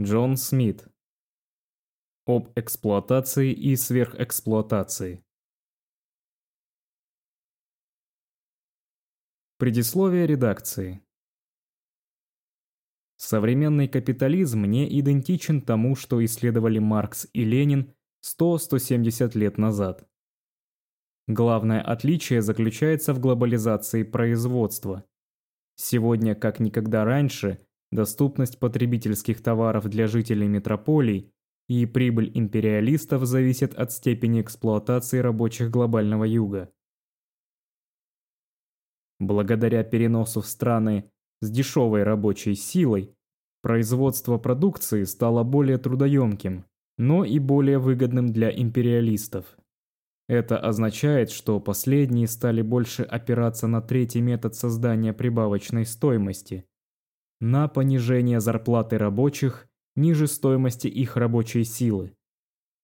Джон Смит. Об эксплуатации и сверхэксплуатации. Предисловие редакции. Современный капитализм не идентичен тому, что исследовали Маркс и Ленин 100-170 лет назад. Главное отличие заключается в глобализации производства. Сегодня, как никогда раньше, доступность потребительских товаров для жителей метрополий и прибыль империалистов зависят от степени эксплуатации рабочих глобального юга. Благодаря переносу в страны с дешевой рабочей силой, производство продукции стало более трудоемким, но и более выгодным для империалистов. Это означает, что последние стали больше опираться на третий метод создания прибавочной стоимости – на понижение зарплаты рабочих ниже стоимости их рабочей силы,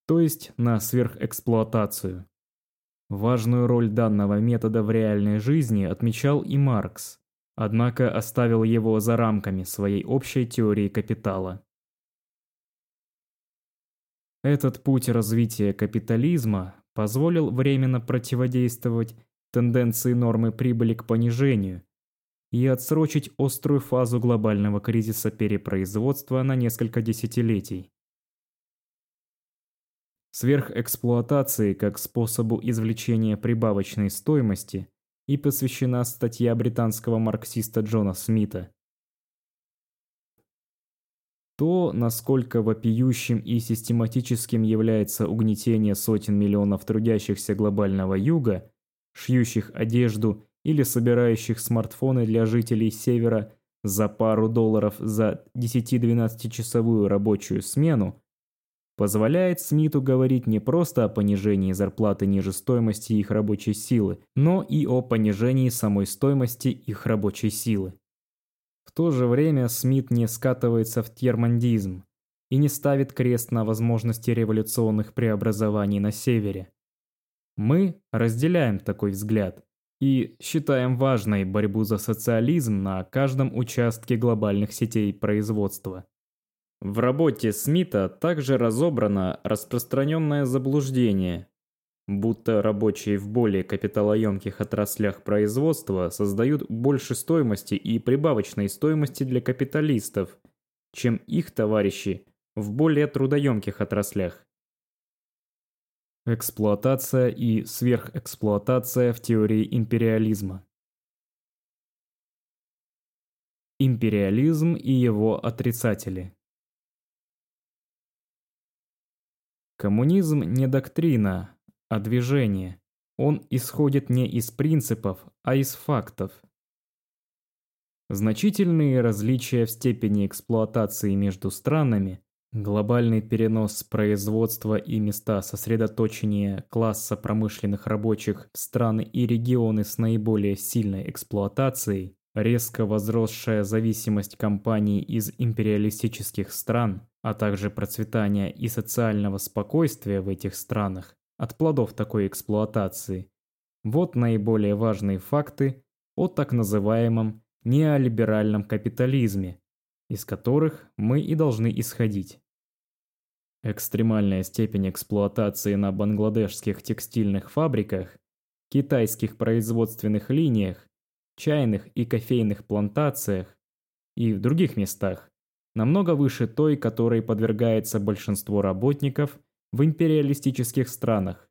то есть на сверхэксплуатацию. Важную роль данного метода в реальной жизни отмечал и Маркс, однако оставил его за рамками своей общей теории капитала. Этот путь развития капитализма позволил временно противодействовать тенденции нормы прибыли к понижению и отсрочить острую фазу глобального кризиса перепроизводства на несколько десятилетий. Сверхэксплуатации как способу извлечения прибавочной стоимости и посвящена статья британского марксиста Джона Смита. То, насколько вопиющим и систематическим является угнетение сотен миллионов трудящихся глобального юга, шьющих одежду или собирающих смартфоны для жителей Севера за пару долларов за 10-12 часовую рабочую смену, позволяет Смиту говорить не просто о понижении зарплаты ниже стоимости их рабочей силы, но и о понижении самой стоимости их рабочей силы. В то же время Смит не скатывается в термандизм и не ставит крест на возможности революционных преобразований на Севере. Мы разделяем такой взгляд – и считаем важной борьбу за социализм на каждом участке глобальных сетей производства. В работе Смита также разобрано распространенное заблуждение, будто рабочие в более капиталоемких отраслях производства создают больше стоимости и прибавочной стоимости для капиталистов, чем их товарищи в более трудоемких отраслях. Эксплуатация и сверхэксплуатация в теории империализма. Империализм и его отрицатели. Коммунизм не доктрина, а движение. Он исходит не из принципов, а из фактов. Значительные различия в степени эксплуатации между странами Глобальный перенос производства и места сосредоточения класса промышленных рабочих в страны и регионы с наиболее сильной эксплуатацией, резко возросшая зависимость компаний из империалистических стран, а также процветание и социального спокойствия в этих странах от плодов такой эксплуатации. Вот наиболее важные факты о так называемом неолиберальном капитализме, из которых мы и должны исходить. Экстремальная степень эксплуатации на бангладешских текстильных фабриках, китайских производственных линиях, чайных и кофейных плантациях и в других местах намного выше той, которой подвергается большинство работников в империалистических странах.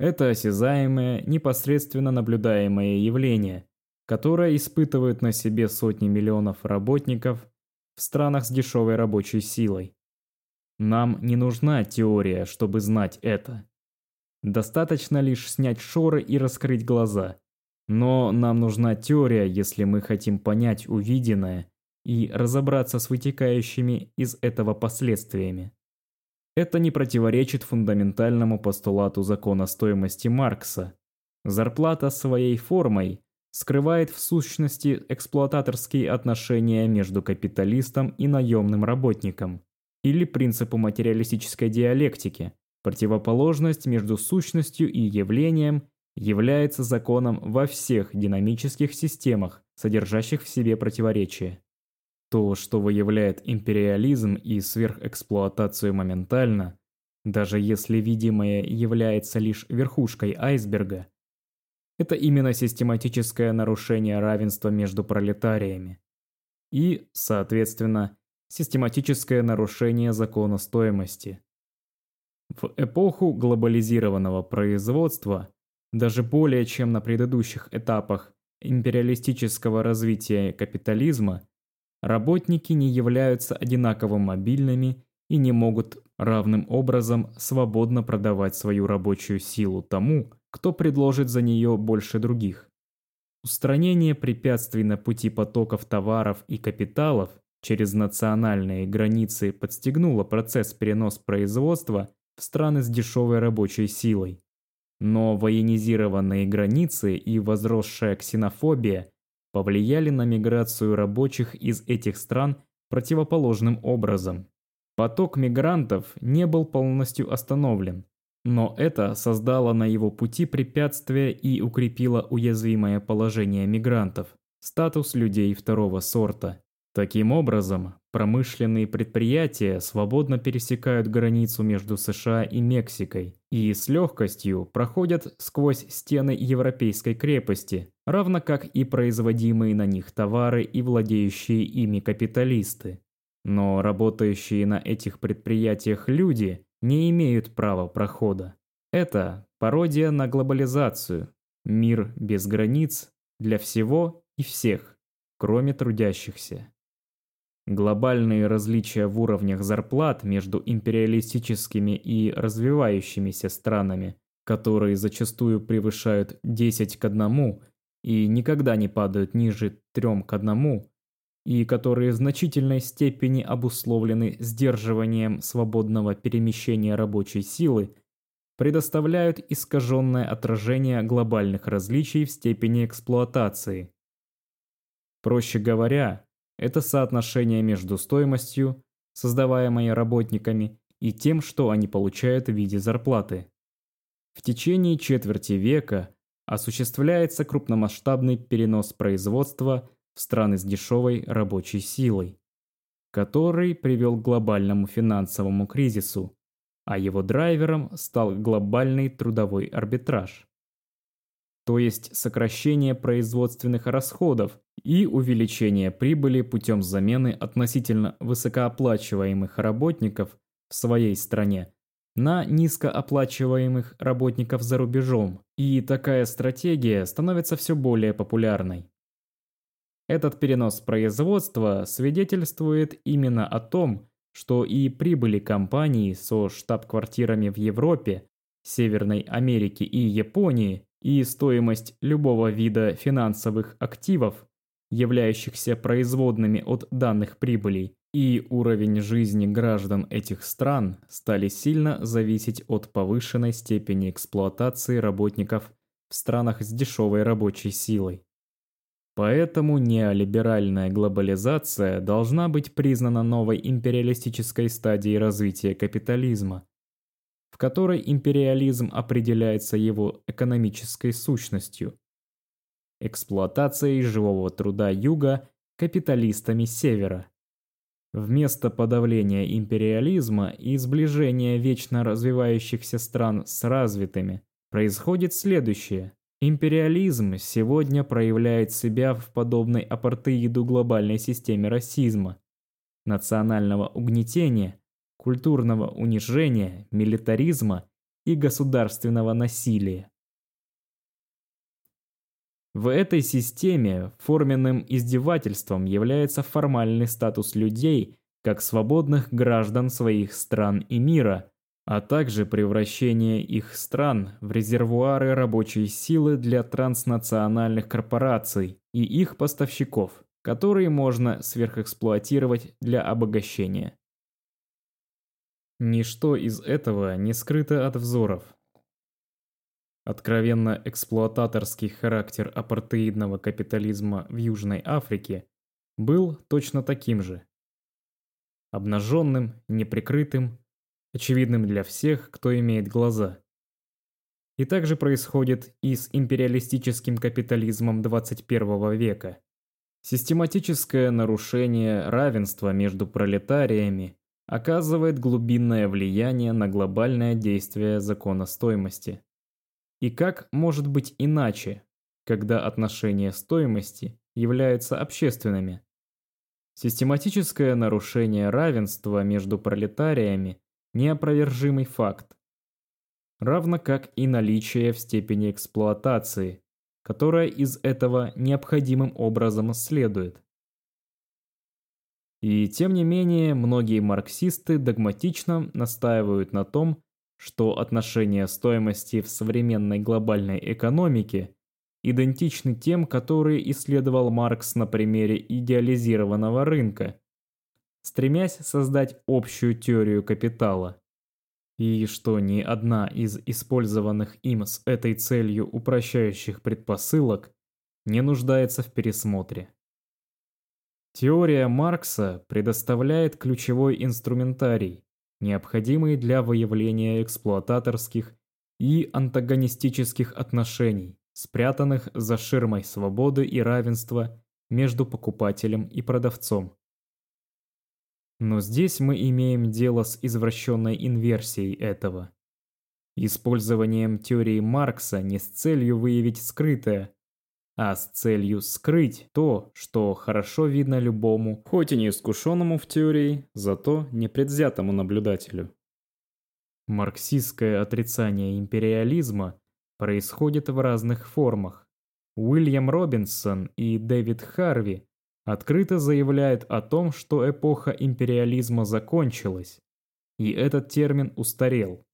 Это осязаемое, непосредственно наблюдаемое явление, которое испытывают на себе сотни миллионов работников в странах с дешевой рабочей силой. Нам не нужна теория, чтобы знать это. Достаточно лишь снять шоры и раскрыть глаза. Но нам нужна теория, если мы хотим понять увиденное и разобраться с вытекающими из этого последствиями. Это не противоречит фундаментальному постулату закона стоимости Маркса. Зарплата своей формой скрывает в сущности эксплуататорские отношения между капиталистом и наемным работником или принципу материалистической диалектики. Противоположность между сущностью и явлением является законом во всех динамических системах, содержащих в себе противоречия. То, что выявляет империализм и сверхэксплуатацию моментально, даже если видимое является лишь верхушкой айсберга, это именно систематическое нарушение равенства между пролетариями и, соответственно, систематическое нарушение закона стоимости. В эпоху глобализированного производства, даже более чем на предыдущих этапах империалистического развития капитализма, работники не являются одинаково мобильными и не могут равным образом свободно продавать свою рабочую силу тому, кто предложит за нее больше других. Устранение препятствий на пути потоков товаров и капиталов через национальные границы подстегнуло процесс перенос производства в страны с дешевой рабочей силой. Но военизированные границы и возросшая ксенофобия повлияли на миграцию рабочих из этих стран противоположным образом. Поток мигрантов не был полностью остановлен, но это создало на его пути препятствия и укрепило уязвимое положение мигрантов, статус людей второго сорта. Таким образом, промышленные предприятия свободно пересекают границу между США и Мексикой и с легкостью проходят сквозь стены европейской крепости, равно как и производимые на них товары и владеющие ими капиталисты. Но работающие на этих предприятиях люди не имеют права прохода. Это пародия на глобализацию, мир без границ для всего и всех, кроме трудящихся. Глобальные различия в уровнях зарплат между империалистическими и развивающимися странами, которые зачастую превышают 10 к 1 и никогда не падают ниже 3 к 1, и которые в значительной степени обусловлены сдерживанием свободного перемещения рабочей силы, предоставляют искаженное отражение глобальных различий в степени эксплуатации. Проще говоря, это соотношение между стоимостью, создаваемой работниками, и тем, что они получают в виде зарплаты. В течение четверти века осуществляется крупномасштабный перенос производства в страны с дешевой рабочей силой, который привел к глобальному финансовому кризису, а его драйвером стал глобальный трудовой арбитраж то есть сокращение производственных расходов и увеличение прибыли путем замены относительно высокооплачиваемых работников в своей стране на низкооплачиваемых работников за рубежом, и такая стратегия становится все более популярной. Этот перенос производства свидетельствует именно о том, что и прибыли компаний со штаб-квартирами в Европе, Северной Америке и Японии и стоимость любого вида финансовых активов, являющихся производными от данных прибылей, и уровень жизни граждан этих стран стали сильно зависеть от повышенной степени эксплуатации работников в странах с дешевой рабочей силой. Поэтому неолиберальная глобализация должна быть признана новой империалистической стадией развития капитализма, в которой империализм определяется его экономической сущностью – эксплуатацией живого труда Юга капиталистами Севера. Вместо подавления империализма и сближения вечно развивающихся стран с развитыми происходит следующее. Империализм сегодня проявляет себя в подобной апартеиду глобальной системе расизма, национального угнетения культурного унижения, милитаризма и государственного насилия. В этой системе форменным издевательством является формальный статус людей как свободных граждан своих стран и мира, а также превращение их стран в резервуары рабочей силы для транснациональных корпораций и их поставщиков, которые можно сверхэксплуатировать для обогащения. Ничто из этого не скрыто от взоров. Откровенно эксплуататорский характер апартеидного капитализма в Южной Африке был точно таким же. Обнаженным, неприкрытым, очевидным для всех, кто имеет глаза. И также происходит и с империалистическим капитализмом 21 века. Систематическое нарушение равенства между пролетариями оказывает глубинное влияние на глобальное действие закона стоимости. И как может быть иначе, когда отношения стоимости являются общественными? Систематическое нарушение равенства между пролетариями – неопровержимый факт, равно как и наличие в степени эксплуатации, которая из этого необходимым образом следует. И тем не менее, многие марксисты догматично настаивают на том, что отношения стоимости в современной глобальной экономике идентичны тем, которые исследовал Маркс на примере идеализированного рынка, стремясь создать общую теорию капитала. И что ни одна из использованных им с этой целью упрощающих предпосылок не нуждается в пересмотре. Теория Маркса предоставляет ключевой инструментарий, необходимый для выявления эксплуататорских и антагонистических отношений, спрятанных за ширмой свободы и равенства между покупателем и продавцом. Но здесь мы имеем дело с извращенной инверсией этого. Использованием теории Маркса не с целью выявить скрытое, а с целью скрыть то, что хорошо видно любому, хоть и не искушенному в теории, зато непредвзятому наблюдателю. Марксистское отрицание империализма происходит в разных формах. Уильям Робинсон и Дэвид Харви открыто заявляют о том, что эпоха империализма закончилась, и этот термин устарел.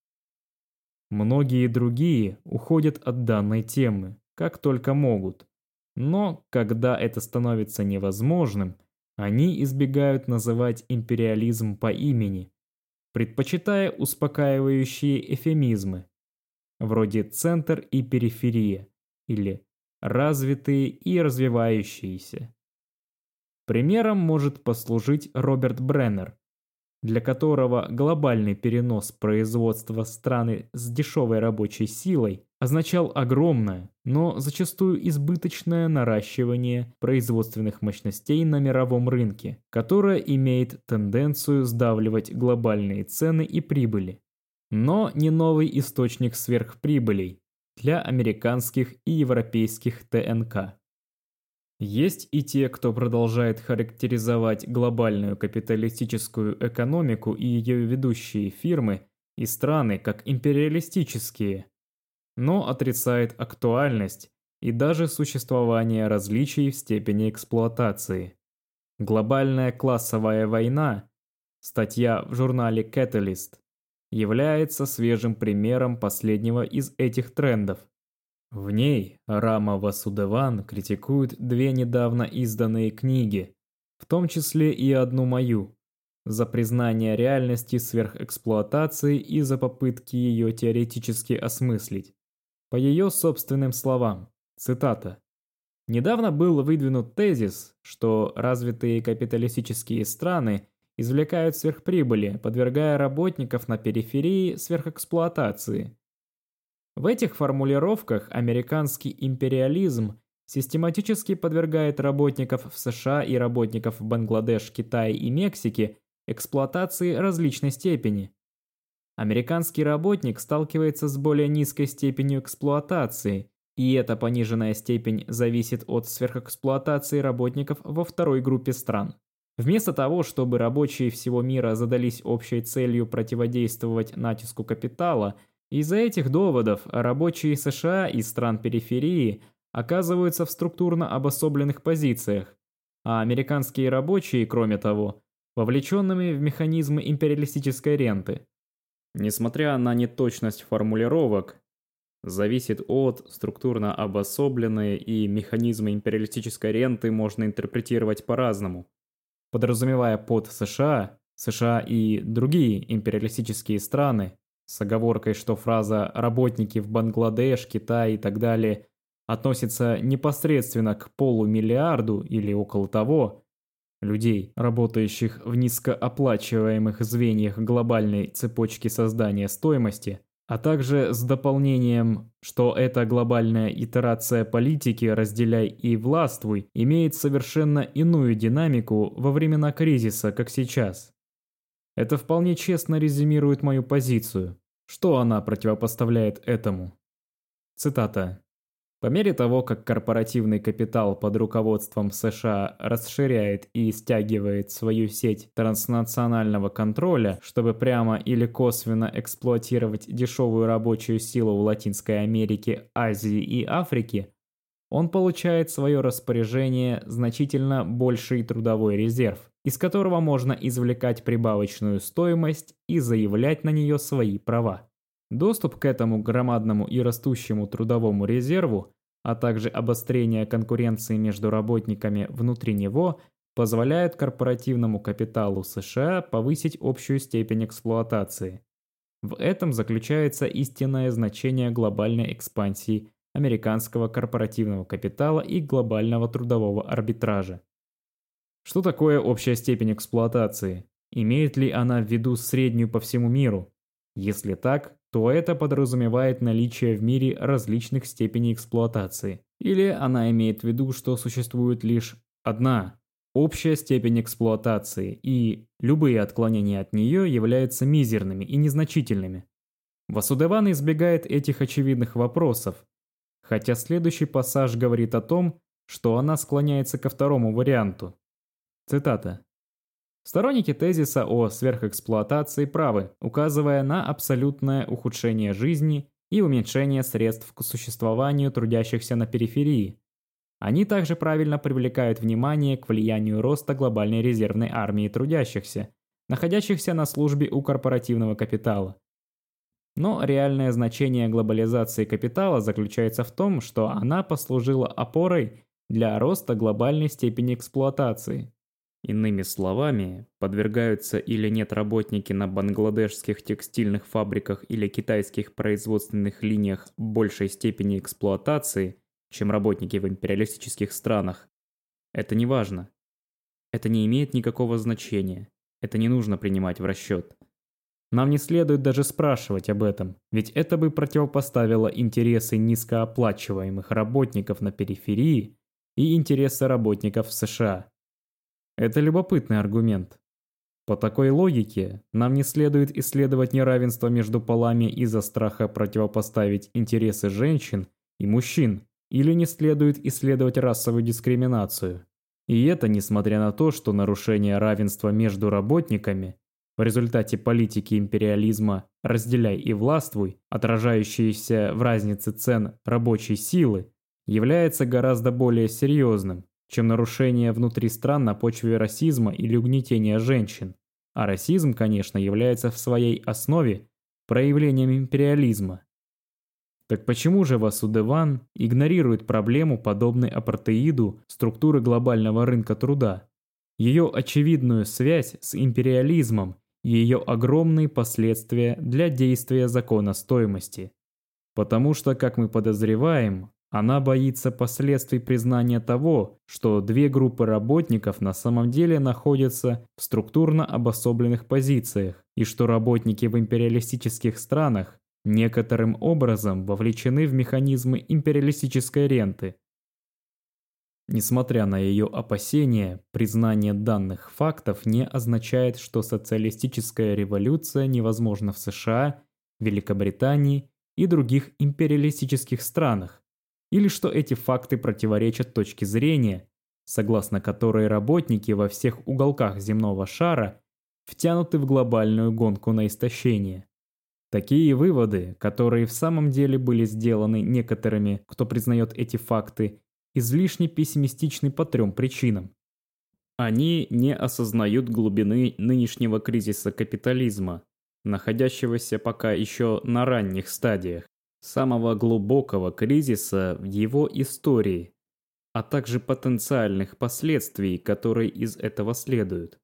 Многие другие уходят от данной темы, как только могут. Но, когда это становится невозможным, они избегают называть империализм по имени, предпочитая успокаивающие эфемизмы, вроде «центр» и «периферия» или «развитые» и «развивающиеся». Примером может послужить Роберт Бреннер, для которого глобальный перенос производства страны с дешевой рабочей силой означал огромное, но зачастую избыточное наращивание производственных мощностей на мировом рынке, которое имеет тенденцию сдавливать глобальные цены и прибыли. Но не новый источник сверхприбылей для американских и европейских ТНК. Есть и те, кто продолжает характеризовать глобальную капиталистическую экономику и ее ведущие фирмы и страны как империалистические, но отрицает актуальность и даже существование различий в степени эксплуатации. Глобальная классовая война, статья в журнале Catalyst, является свежим примером последнего из этих трендов. В ней Рама Васудеван критикует две недавно изданные книги, в том числе и одну мою, за признание реальности сверхэксплуатации и за попытки ее теоретически осмыслить. По ее собственным словам, цитата, «Недавно был выдвинут тезис, что развитые капиталистические страны извлекают сверхприбыли, подвергая работников на периферии сверхэксплуатации. В этих формулировках американский империализм систематически подвергает работников в США и работников в Бангладеш, Китае и Мексике эксплуатации различной степени. Американский работник сталкивается с более низкой степенью эксплуатации, и эта пониженная степень зависит от сверхэксплуатации работников во второй группе стран. Вместо того, чтобы рабочие всего мира задались общей целью противодействовать натиску капитала – из-за этих доводов рабочие США и стран периферии оказываются в структурно обособленных позициях, а американские рабочие, кроме того, вовлеченными в механизмы империалистической ренты. Несмотря на неточность формулировок, зависит от структурно обособленной и механизмы империалистической ренты можно интерпретировать по-разному. Подразумевая под США, США и другие империалистические страны, с оговоркой, что фраза «работники в Бангладеш, Китай и так далее» относится непосредственно к полумиллиарду или около того людей, работающих в низкооплачиваемых звеньях глобальной цепочки создания стоимости, а также с дополнением, что эта глобальная итерация политики «разделяй и властвуй» имеет совершенно иную динамику во времена кризиса, как сейчас. Это вполне честно резюмирует мою позицию. Что она противопоставляет этому? Цитата. По мере того, как корпоративный капитал под руководством США расширяет и стягивает свою сеть транснационального контроля, чтобы прямо или косвенно эксплуатировать дешевую рабочую силу в Латинской Америке, Азии и Африке, он получает в свое распоряжение значительно больший трудовой резерв, из которого можно извлекать прибавочную стоимость и заявлять на нее свои права. Доступ к этому громадному и растущему трудовому резерву, а также обострение конкуренции между работниками внутри него позволяют корпоративному капиталу США повысить общую степень эксплуатации. В этом заключается истинное значение глобальной экспансии американского корпоративного капитала и глобального трудового арбитража. Что такое общая степень эксплуатации? Имеет ли она в виду среднюю по всему миру? Если так, то это подразумевает наличие в мире различных степеней эксплуатации. Или она имеет в виду, что существует лишь одна общая степень эксплуатации, и любые отклонения от нее являются мизерными и незначительными. Васудеван избегает этих очевидных вопросов, хотя следующий пассаж говорит о том, что она склоняется ко второму варианту. Цитата. Сторонники тезиса о сверхэксплуатации правы, указывая на абсолютное ухудшение жизни и уменьшение средств к существованию трудящихся на периферии. Они также правильно привлекают внимание к влиянию роста глобальной резервной армии трудящихся, находящихся на службе у корпоративного капитала. Но реальное значение глобализации капитала заключается в том, что она послужила опорой для роста глобальной степени эксплуатации. Иными словами, подвергаются или нет работники на бангладешских текстильных фабриках или китайских производственных линиях большей степени эксплуатации, чем работники в империалистических странах. Это не важно. Это не имеет никакого значения. Это не нужно принимать в расчет. Нам не следует даже спрашивать об этом, ведь это бы противопоставило интересы низкооплачиваемых работников на периферии и интересы работников в США. Это любопытный аргумент. По такой логике, нам не следует исследовать неравенство между полами из-за страха противопоставить интересы женщин и мужчин, или не следует исследовать расовую дискриминацию. И это несмотря на то, что нарушение равенства между работниками в результате политики империализма «разделяй и властвуй», отражающиеся в разнице цен рабочей силы, является гораздо более серьезным, чем нарушение внутри стран на почве расизма или угнетения женщин. А расизм, конечно, является в своей основе проявлением империализма. Так почему же Васудеван игнорирует проблему, подобной апартеиду структуры глобального рынка труда? Ее очевидную связь с империализмом ее огромные последствия для действия закона стоимости. Потому что, как мы подозреваем, она боится последствий признания того, что две группы работников на самом деле находятся в структурно обособленных позициях, и что работники в империалистических странах некоторым образом вовлечены в механизмы империалистической ренты. Несмотря на ее опасения, признание данных фактов не означает, что социалистическая революция невозможна в США, Великобритании и других империалистических странах, или что эти факты противоречат точке зрения, согласно которой работники во всех уголках земного шара втянуты в глобальную гонку на истощение. Такие выводы, которые в самом деле были сделаны некоторыми, кто признает эти факты, излишне пессимистичны по трем причинам. Они не осознают глубины нынешнего кризиса капитализма, находящегося пока еще на ранних стадиях самого глубокого кризиса в его истории, а также потенциальных последствий, которые из этого следуют.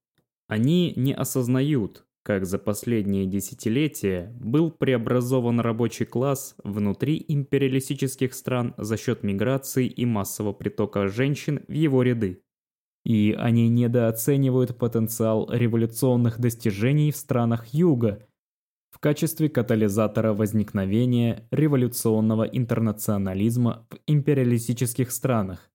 Они не осознают, как за последние десятилетия был преобразован рабочий класс внутри империалистических стран за счет миграции и массового притока женщин в его ряды. И они недооценивают потенциал революционных достижений в странах Юга, в качестве катализатора возникновения революционного интернационализма в империалистических странах.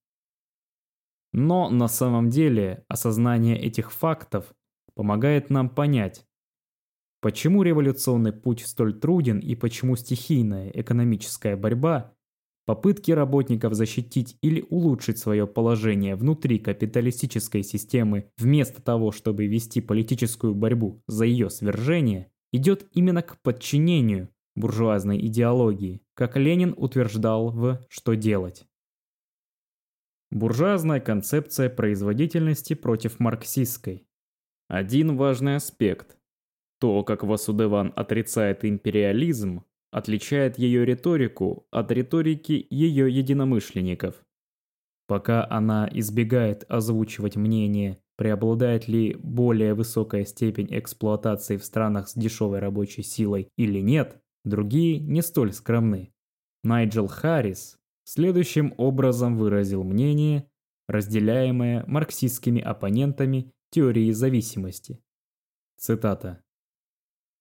Но на самом деле осознание этих фактов помогает нам понять, почему революционный путь столь труден и почему стихийная экономическая борьба, попытки работников защитить или улучшить свое положение внутри капиталистической системы вместо того, чтобы вести политическую борьбу за ее свержение, идет именно к подчинению буржуазной идеологии, как Ленин утверждал в «Что делать?». Буржуазная концепция производительности против марксистской. Один важный аспект. То, как Васудеван отрицает империализм, отличает ее риторику от риторики ее единомышленников. Пока она избегает озвучивать мнение, преобладает ли более высокая степень эксплуатации в странах с дешевой рабочей силой или нет, другие не столь скромны. Найджел Харрис следующим образом выразил мнение, разделяемое марксистскими оппонентами теории зависимости. Цитата.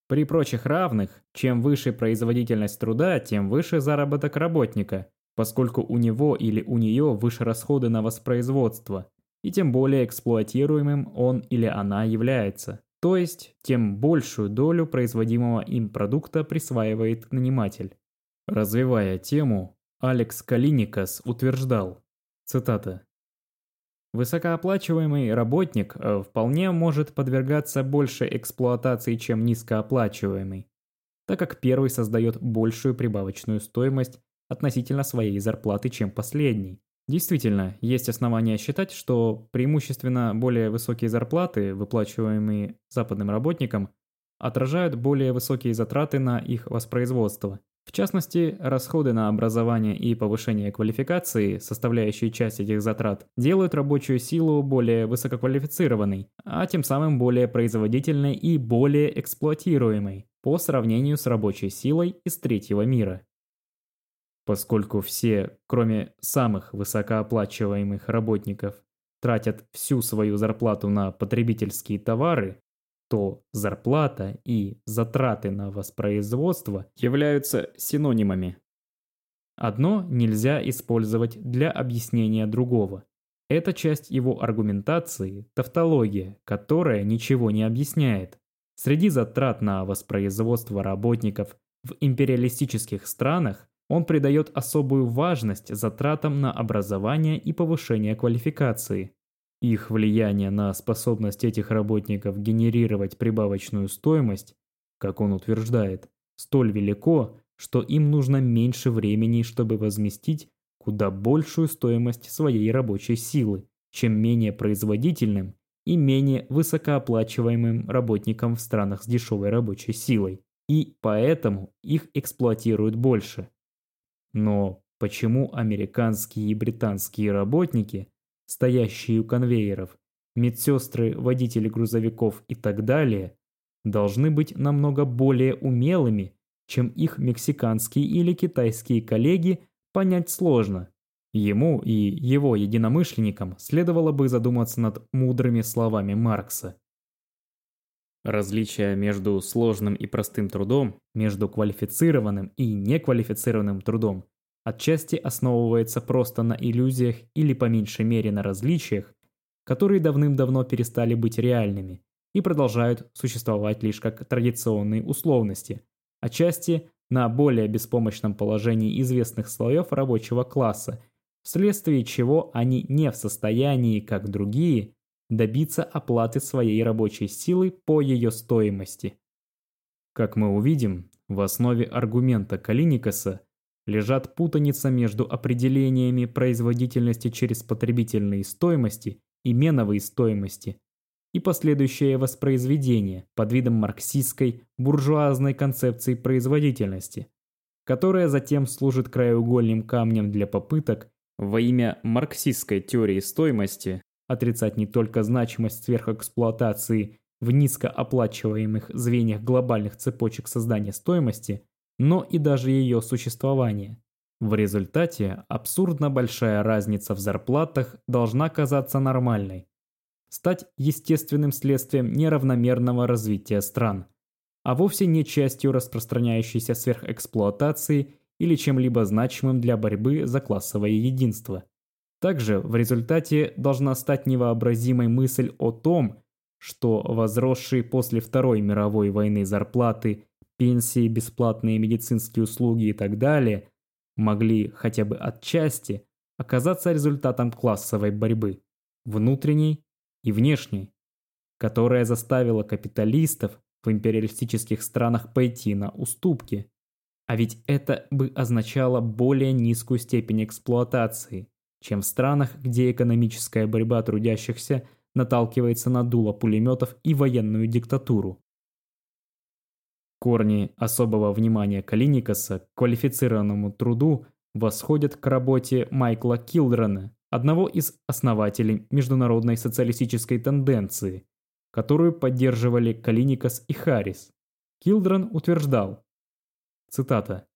При прочих равных, чем выше производительность труда, тем выше заработок работника, поскольку у него или у нее выше расходы на воспроизводство, и тем более эксплуатируемым он или она является. То есть, тем большую долю производимого им продукта присваивает наниматель. Развивая тему, Алекс Калиникас утверждал, цитата, «Высокооплачиваемый работник э, вполне может подвергаться большей эксплуатации, чем низкооплачиваемый, так как первый создает большую прибавочную стоимость относительно своей зарплаты, чем последний. Действительно, есть основания считать, что преимущественно более высокие зарплаты, выплачиваемые западным работникам, отражают более высокие затраты на их воспроизводство, в частности, расходы на образование и повышение квалификации, составляющие часть этих затрат, делают рабочую силу более высококвалифицированной, а тем самым более производительной и более эксплуатируемой по сравнению с рабочей силой из третьего мира. Поскольку все, кроме самых высокооплачиваемых работников, тратят всю свою зарплату на потребительские товары, то зарплата и затраты на воспроизводство являются синонимами. Одно нельзя использовать для объяснения другого. Это часть его аргументации, тавтология, которая ничего не объясняет. Среди затрат на воспроизводство работников в империалистических странах он придает особую важность затратам на образование и повышение квалификации. Их влияние на способность этих работников генерировать прибавочную стоимость, как он утверждает, столь велико, что им нужно меньше времени, чтобы возместить куда большую стоимость своей рабочей силы, чем менее производительным и менее высокооплачиваемым работникам в странах с дешевой рабочей силой, и поэтому их эксплуатируют больше. Но почему американские и британские работники стоящие у конвейеров, медсестры, водители грузовиков и так далее, должны быть намного более умелыми, чем их мексиканские или китайские коллеги, понять сложно. Ему и его единомышленникам следовало бы задуматься над мудрыми словами Маркса. Различие между сложным и простым трудом, между квалифицированным и неквалифицированным трудом отчасти основывается просто на иллюзиях или по меньшей мере на различиях, которые давным-давно перестали быть реальными и продолжают существовать лишь как традиционные условности, отчасти на более беспомощном положении известных слоев рабочего класса, вследствие чего они не в состоянии, как другие, добиться оплаты своей рабочей силы по ее стоимости. Как мы увидим, в основе аргумента Калиникаса лежат путаница между определениями производительности через потребительные стоимости и меновые стоимости и последующее воспроизведение под видом марксистской буржуазной концепции производительности, которая затем служит краеугольным камнем для попыток во имя марксистской теории стоимости отрицать не только значимость сверхэксплуатации в низкооплачиваемых звеньях глобальных цепочек создания стоимости – но и даже ее существование. В результате абсурдно большая разница в зарплатах должна казаться нормальной, стать естественным следствием неравномерного развития стран. а вовсе не частью распространяющейся сверхэксплуатации или чем-либо значимым для борьбы за классовое единство. Также в результате должна стать невообразимой мысль о том, что возросшие после Второй мировой войны зарплаты, пенсии, бесплатные медицинские услуги и так далее могли хотя бы отчасти оказаться результатом классовой борьбы, внутренней и внешней, которая заставила капиталистов в империалистических странах пойти на уступки. А ведь это бы означало более низкую степень эксплуатации, чем в странах, где экономическая борьба трудящихся наталкивается на дуло пулеметов и военную диктатуру. Корни особого внимания Калиникаса к квалифицированному труду восходят к работе Майкла Килдрена, одного из основателей международной социалистической тенденции, которую поддерживали Калиникас и Харрис. Килдрен утверждал, цитата,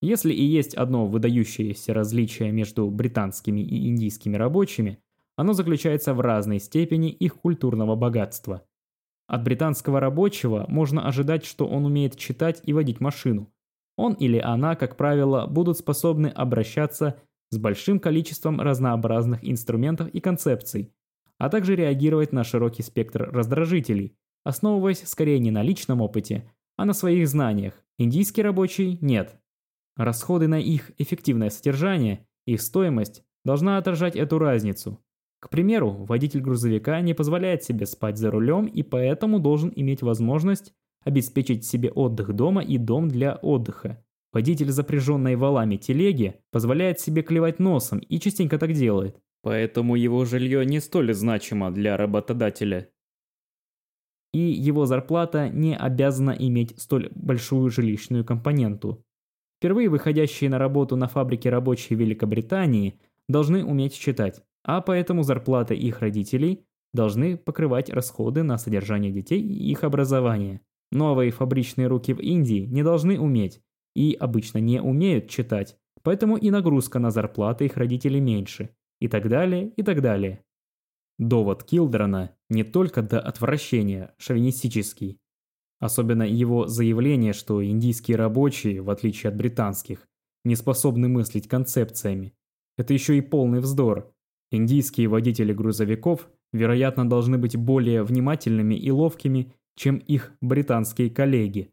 «Если и есть одно выдающееся различие между британскими и индийскими рабочими, оно заключается в разной степени их культурного богатства. От британского рабочего можно ожидать, что он умеет читать и водить машину. Он или она, как правило, будут способны обращаться с большим количеством разнообразных инструментов и концепций, а также реагировать на широкий спектр раздражителей, основываясь скорее не на личном опыте, а на своих знаниях. Индийский рабочий – нет. Расходы на их эффективное содержание, их стоимость должна отражать эту разницу. К примеру, водитель грузовика не позволяет себе спать за рулем и поэтому должен иметь возможность обеспечить себе отдых дома и дом для отдыха. Водитель запряженной валами телеги позволяет себе клевать носом и частенько так делает. Поэтому его жилье не столь значимо для работодателя. И его зарплата не обязана иметь столь большую жилищную компоненту. Впервые выходящие на работу на фабрике рабочие Великобритании должны уметь читать, а поэтому зарплаты их родителей должны покрывать расходы на содержание детей и их образование. Новые фабричные руки в Индии не должны уметь и обычно не умеют читать, поэтому и нагрузка на зарплаты их родителей меньше – и так далее, и так далее. Довод Килдрона не только до отвращения шовинистический. Особенно его заявление, что индийские рабочие, в отличие от британских, не способны мыслить концепциями. Это еще и полный вздор. Индийские водители грузовиков, вероятно, должны быть более внимательными и ловкими, чем их британские коллеги,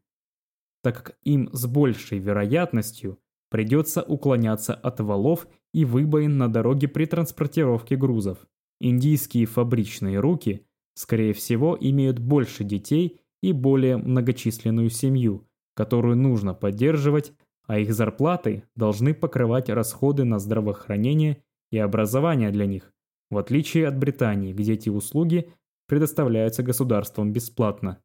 так как им с большей вероятностью придется уклоняться от валов и выбоин на дороге при транспортировке грузов. Индийские фабричные руки, скорее всего, имеют больше детей и более многочисленную семью, которую нужно поддерживать, а их зарплаты должны покрывать расходы на здравоохранение и образование для них, в отличие от Британии, где эти услуги предоставляются государством бесплатно.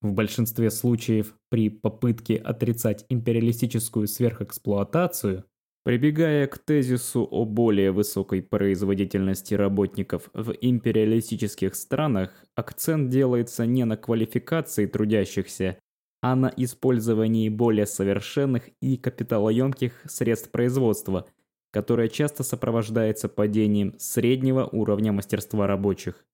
В большинстве случаев при попытке отрицать империалистическую сверхэксплуатацию Прибегая к тезису о более высокой производительности работников в империалистических странах, акцент делается не на квалификации трудящихся, а на использовании более совершенных и капиталоемких средств производства, которое часто сопровождается падением среднего уровня мастерства рабочих.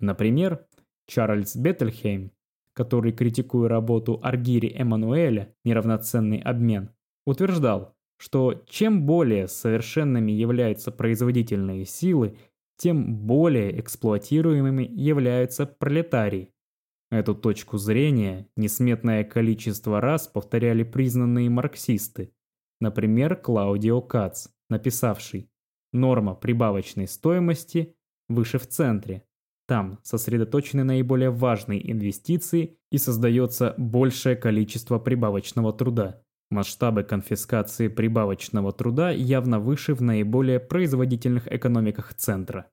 Например, Чарльз Беттельхейм, который, критикуя работу Аргири Эммануэля «Неравноценный обмен», утверждал, что чем более совершенными являются производительные силы, тем более эксплуатируемыми являются пролетарии. Эту точку зрения несметное количество раз повторяли признанные марксисты, например, Клаудио Кац, написавший «Норма прибавочной стоимости выше в центре, там сосредоточены наиболее важные инвестиции и создается большее количество прибавочного труда. Масштабы конфискации прибавочного труда явно выше в наиболее производительных экономиках центра.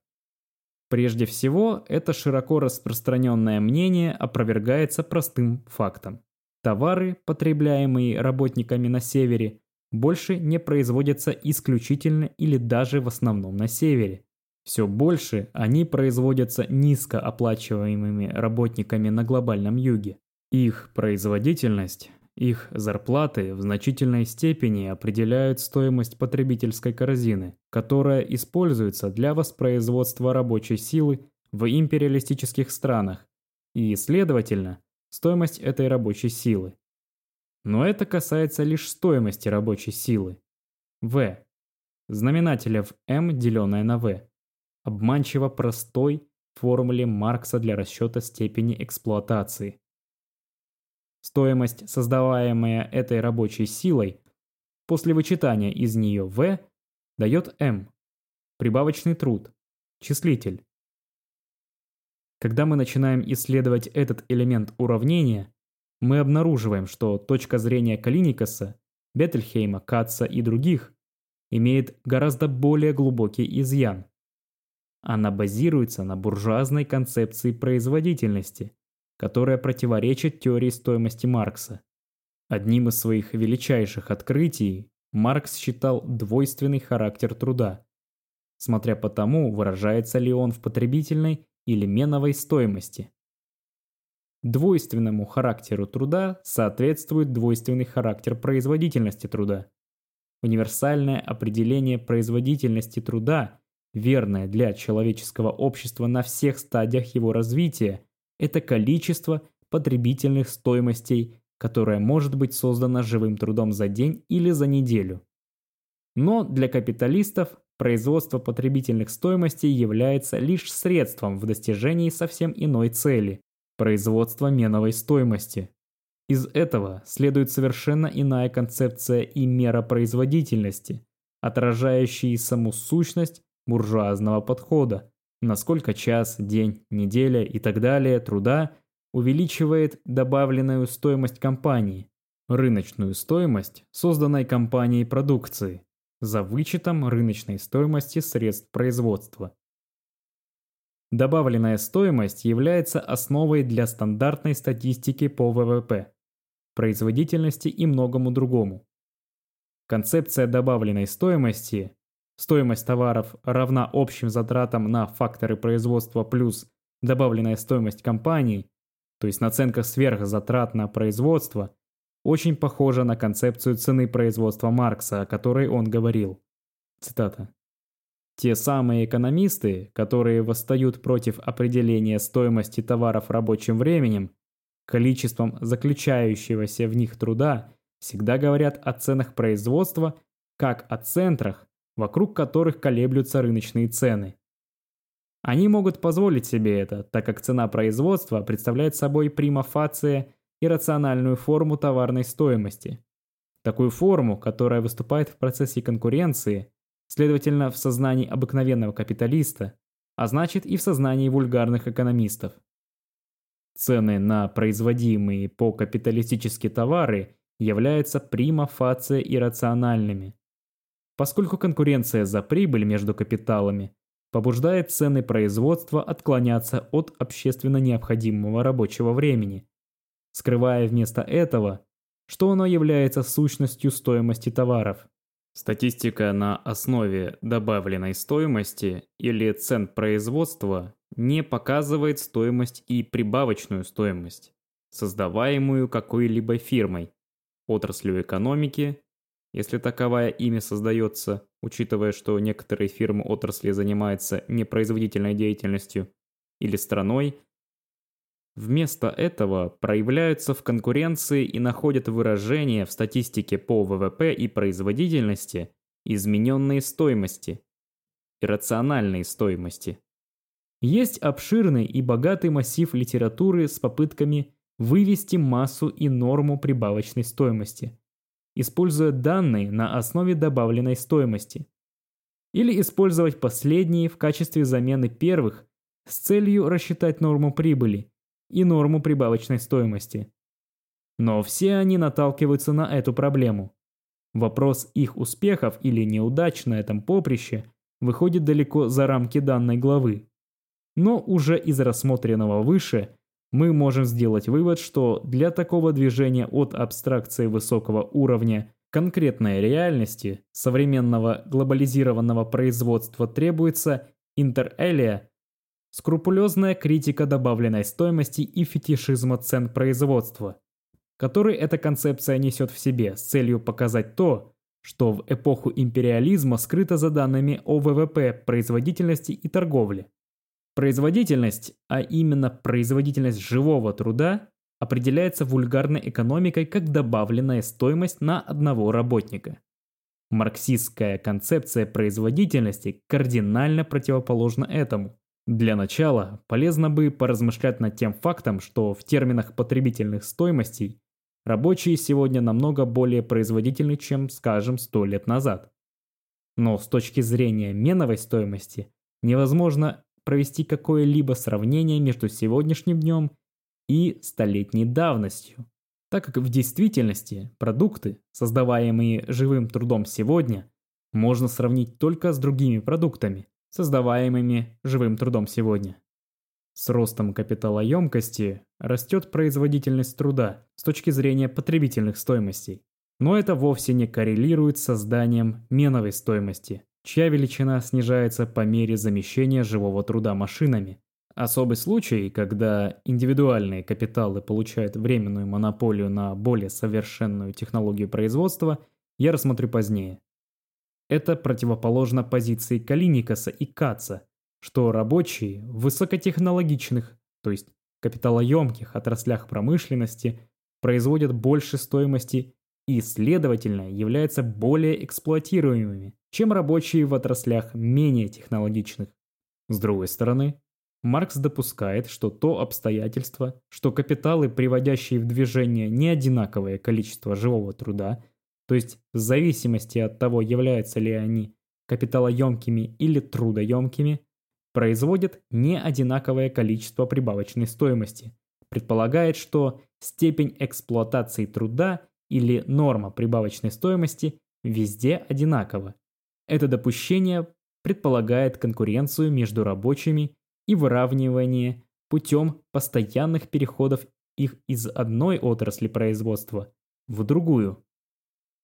Прежде всего, это широко распространенное мнение опровергается простым фактом. Товары, потребляемые работниками на севере, больше не производятся исключительно или даже в основном на севере. Все больше они производятся низкооплачиваемыми работниками на глобальном юге. Их производительность их зарплаты в значительной степени определяют стоимость потребительской корзины, которая используется для воспроизводства рабочей силы в империалистических странах и, следовательно, стоимость этой рабочей силы. Но это касается лишь стоимости рабочей силы. В. Знаменателя в m, деленное на v. Обманчиво простой формуле Маркса для расчета степени эксплуатации. Стоимость, создаваемая этой рабочей силой, после вычитания из нее v, дает m. Прибавочный труд. Числитель. Когда мы начинаем исследовать этот элемент уравнения, мы обнаруживаем, что точка зрения Калиникаса, Беттельхейма, Катца и других имеет гораздо более глубокий изъян. Она базируется на буржуазной концепции производительности, которая противоречит теории стоимости Маркса. Одним из своих величайших открытий Маркс считал двойственный характер труда, смотря по тому, выражается ли он в потребительной или меновой стоимости. Двойственному характеру труда соответствует двойственный характер производительности труда. Универсальное определение производительности труда, верное для человеческого общества на всех стадиях его развития, это количество потребительных стоимостей, которое может быть создано живым трудом за день или за неделю. Но для капиталистов производство потребительных стоимостей является лишь средством в достижении совсем иной цели – производства меновой стоимости. Из этого следует совершенно иная концепция и мера производительности, отражающие саму сущность буржуазного подхода, насколько час, день, неделя и так далее труда увеличивает добавленную стоимость компании, рыночную стоимость созданной компанией продукции, за вычетом рыночной стоимости средств производства. Добавленная стоимость является основой для стандартной статистики по ВВП производительности и многому другому. Концепция добавленной стоимости стоимость товаров равна общим затратам на факторы производства плюс добавленная стоимость компании, то есть наценка сверхзатрат на производство, очень похожа на концепцию цены производства Маркса, о которой он говорил. Цитата. Те самые экономисты, которые восстают против определения стоимости товаров рабочим временем, количеством заключающегося в них труда, всегда говорят о ценах производства как о центрах, вокруг которых колеблются рыночные цены. Они могут позволить себе это, так как цена производства представляет собой прима фация и рациональную форму товарной стоимости. Такую форму, которая выступает в процессе конкуренции, следовательно, в сознании обыкновенного капиталиста, а значит и в сознании вульгарных экономистов. Цены на производимые по капиталистически товары являются прима фация иррациональными. Поскольку конкуренция за прибыль между капиталами побуждает цены производства отклоняться от общественно необходимого рабочего времени, скрывая вместо этого, что оно является сущностью стоимости товаров. Статистика на основе добавленной стоимости или цен производства не показывает стоимость и прибавочную стоимость, создаваемую какой-либо фирмой, отраслью экономики, если таковая ими создается, учитывая, что некоторые фирмы отрасли занимаются непроизводительной деятельностью, или страной, вместо этого проявляются в конкуренции и находят выражение в статистике по ВВП и производительности измененные стоимости, иррациональные стоимости. Есть обширный и богатый массив литературы с попытками вывести массу и норму прибавочной стоимости, используя данные на основе добавленной стоимости. Или использовать последние в качестве замены первых с целью рассчитать норму прибыли и норму прибавочной стоимости. Но все они наталкиваются на эту проблему. Вопрос их успехов или неудач на этом поприще выходит далеко за рамки данной главы. Но уже из рассмотренного выше мы можем сделать вывод, что для такого движения от абстракции высокого уровня конкретной реальности современного глобализированного производства требуется интерэлия, скрупулезная критика добавленной стоимости и фетишизма цен производства, который эта концепция несет в себе с целью показать то, что в эпоху империализма скрыто за данными о ВВП, производительности и торговле. Производительность, а именно производительность живого труда, определяется вульгарной экономикой как добавленная стоимость на одного работника. Марксистская концепция производительности кардинально противоположна этому. Для начала полезно бы поразмышлять над тем фактом, что в терминах потребительных стоимостей рабочие сегодня намного более производительны, чем, скажем, 100 лет назад. Но с точки зрения меновой стоимости невозможно провести какое-либо сравнение между сегодняшним днем и столетней давностью так как в действительности продукты, создаваемые живым трудом сегодня, можно сравнить только с другими продуктами, создаваемыми живым трудом сегодня. С ростом капиталоемкости растет производительность труда с точки зрения потребительных стоимостей. Но это вовсе не коррелирует с созданием меновой стоимости, чья величина снижается по мере замещения живого труда машинами, Особый случай, когда индивидуальные капиталы получают временную монополию на более совершенную технологию производства, я рассмотрю позднее. Это противоположно позиции Калиникаса и Каца, что рабочие в высокотехнологичных, то есть капиталоемких отраслях промышленности производят больше стоимости и, следовательно, являются более эксплуатируемыми, чем рабочие в отраслях менее технологичных. С другой стороны, Маркс допускает, что то обстоятельство, что капиталы, приводящие в движение неодинаковое количество живого труда, то есть в зависимости от того, являются ли они капиталоемкими или трудоемкими, производят неодинаковое количество прибавочной стоимости, предполагает, что степень эксплуатации труда или норма прибавочной стоимости везде одинакова. Это допущение предполагает конкуренцию между рабочими и выравнивание путем постоянных переходов их из одной отрасли производства в другую.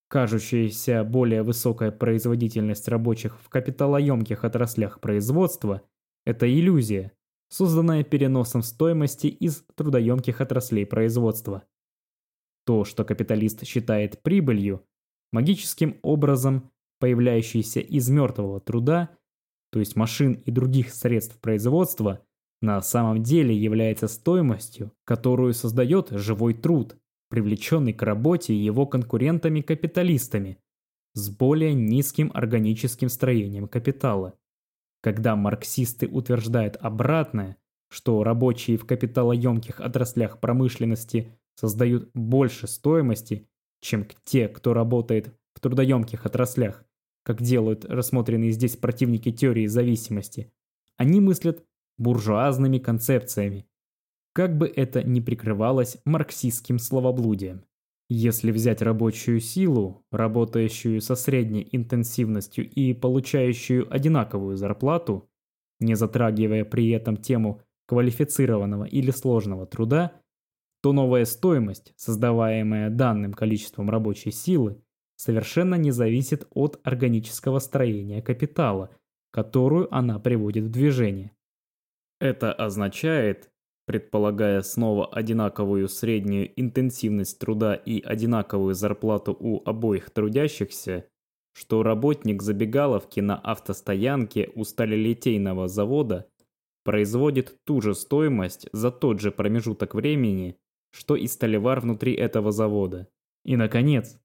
Кажущаяся более высокая производительность рабочих в капиталоемких отраслях производства – это иллюзия, созданная переносом стоимости из трудоемких отраслей производства. То, что капиталист считает прибылью, магическим образом появляющейся из мертвого труда – то есть машин и других средств производства, на самом деле является стоимостью, которую создает живой труд, привлеченный к работе его конкурентами-капиталистами с более низким органическим строением капитала. Когда марксисты утверждают обратное, что рабочие в капиталоемких отраслях промышленности создают больше стоимости, чем те, кто работает в трудоемких отраслях, как делают рассмотренные здесь противники теории зависимости, они мыслят буржуазными концепциями, как бы это ни прикрывалось марксистским словоблудием. Если взять рабочую силу, работающую со средней интенсивностью и получающую одинаковую зарплату, не затрагивая при этом тему квалифицированного или сложного труда, то новая стоимость, создаваемая данным количеством рабочей силы, совершенно не зависит от органического строения капитала, которую она приводит в движение. Это означает, предполагая снова одинаковую среднюю интенсивность труда и одинаковую зарплату у обоих трудящихся, что работник забегаловки на автостоянке у сталелитейного завода производит ту же стоимость за тот же промежуток времени, что и сталевар внутри этого завода. И, наконец,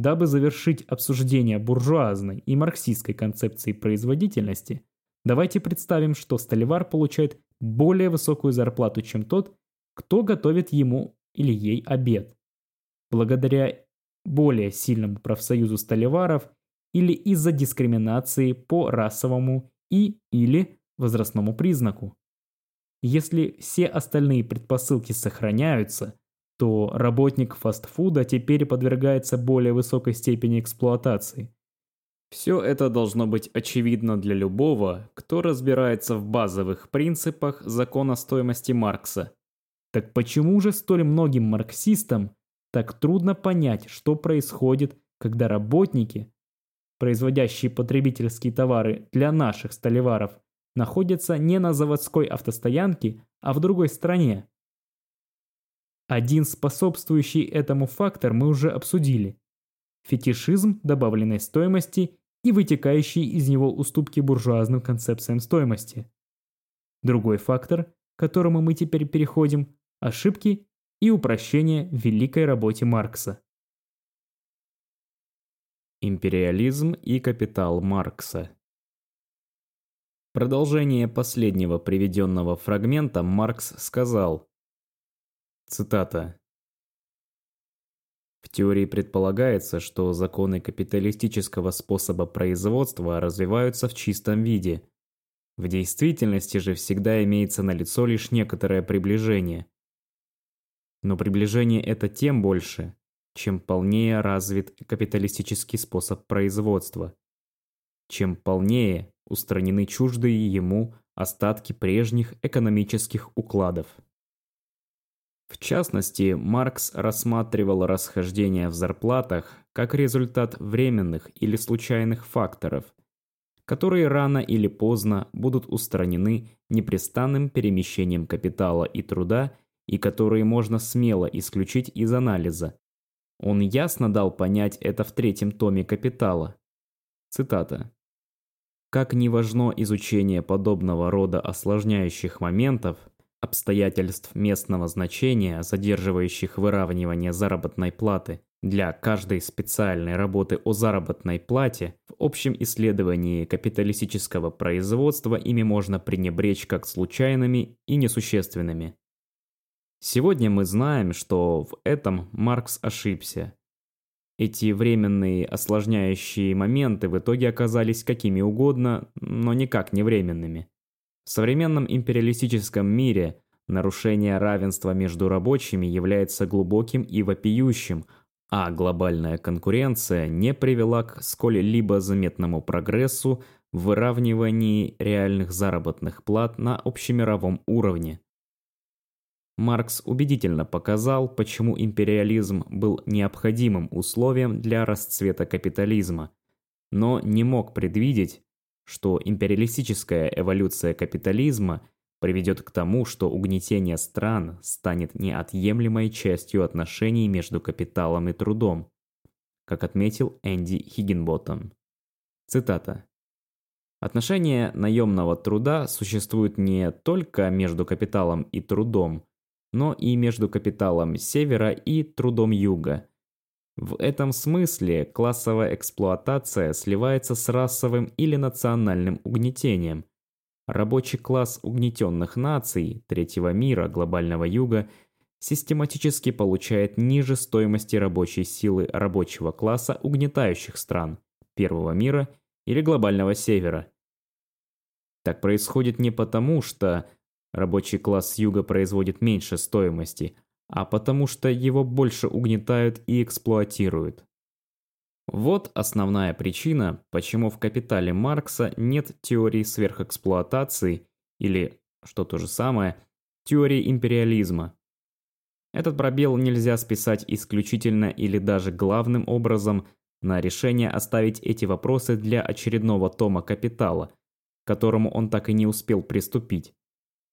Дабы завершить обсуждение буржуазной и марксистской концепции производительности, давайте представим, что столевар получает более высокую зарплату, чем тот, кто готовит ему или ей обед. Благодаря более сильному профсоюзу столеваров или из-за дискриминации по расовому и или возрастному признаку. Если все остальные предпосылки сохраняются, то работник фастфуда теперь подвергается более высокой степени эксплуатации. Все это должно быть очевидно для любого, кто разбирается в базовых принципах закона стоимости Маркса. Так почему же столь многим марксистам так трудно понять, что происходит, когда работники, производящие потребительские товары для наших столеваров, находятся не на заводской автостоянке, а в другой стране? Один способствующий этому фактор мы уже обсудили. Фетишизм добавленной стоимости и вытекающие из него уступки буржуазным концепциям стоимости. Другой фактор, к которому мы теперь переходим – ошибки и упрощение в великой работе Маркса. Империализм и капитал Маркса Продолжение последнего приведенного фрагмента Маркс сказал, цитата, в теории предполагается, что законы капиталистического способа производства развиваются в чистом виде. В действительности же всегда имеется налицо лишь некоторое приближение. Но приближение это тем больше, чем полнее развит капиталистический способ производства. Чем полнее устранены чуждые ему остатки прежних экономических укладов. В частности, Маркс рассматривал расхождения в зарплатах как результат временных или случайных факторов, которые рано или поздно будут устранены непрестанным перемещением капитала и труда и которые можно смело исключить из анализа. Он ясно дал понять это в третьем томе «Капитала». Цитата. Как не важно изучение подобного рода осложняющих моментов, обстоятельств местного значения, задерживающих выравнивание заработной платы для каждой специальной работы о заработной плате, в общем исследовании капиталистического производства ими можно пренебречь как случайными и несущественными. Сегодня мы знаем, что в этом Маркс ошибся. Эти временные осложняющие моменты в итоге оказались какими угодно, но никак не временными. В современном империалистическом мире нарушение равенства между рабочими является глубоким и вопиющим, а глобальная конкуренция не привела к сколь-либо заметному прогрессу в выравнивании реальных заработных плат на общемировом уровне. Маркс убедительно показал, почему империализм был необходимым условием для расцвета капитализма, но не мог предвидеть, что империалистическая эволюция капитализма приведет к тому, что угнетение стран станет неотъемлемой частью отношений между капиталом и трудом, как отметил Энди Хиггинботтом. Цитата. Отношения наемного труда существуют не только между капиталом и трудом, но и между капиталом севера и трудом юга, в этом смысле классовая эксплуатация сливается с расовым или национальным угнетением. Рабочий класс угнетенных наций третьего мира, глобального юга, систематически получает ниже стоимости рабочей силы рабочего класса угнетающих стран первого мира или глобального севера. Так происходит не потому, что рабочий класс юга производит меньше стоимости, а потому что его больше угнетают и эксплуатируют. Вот основная причина, почему в «Капитале» Маркса нет теории сверхэксплуатации или, что то же самое, теории империализма. Этот пробел нельзя списать исключительно или даже главным образом на решение оставить эти вопросы для очередного тома «Капитала», к которому он так и не успел приступить.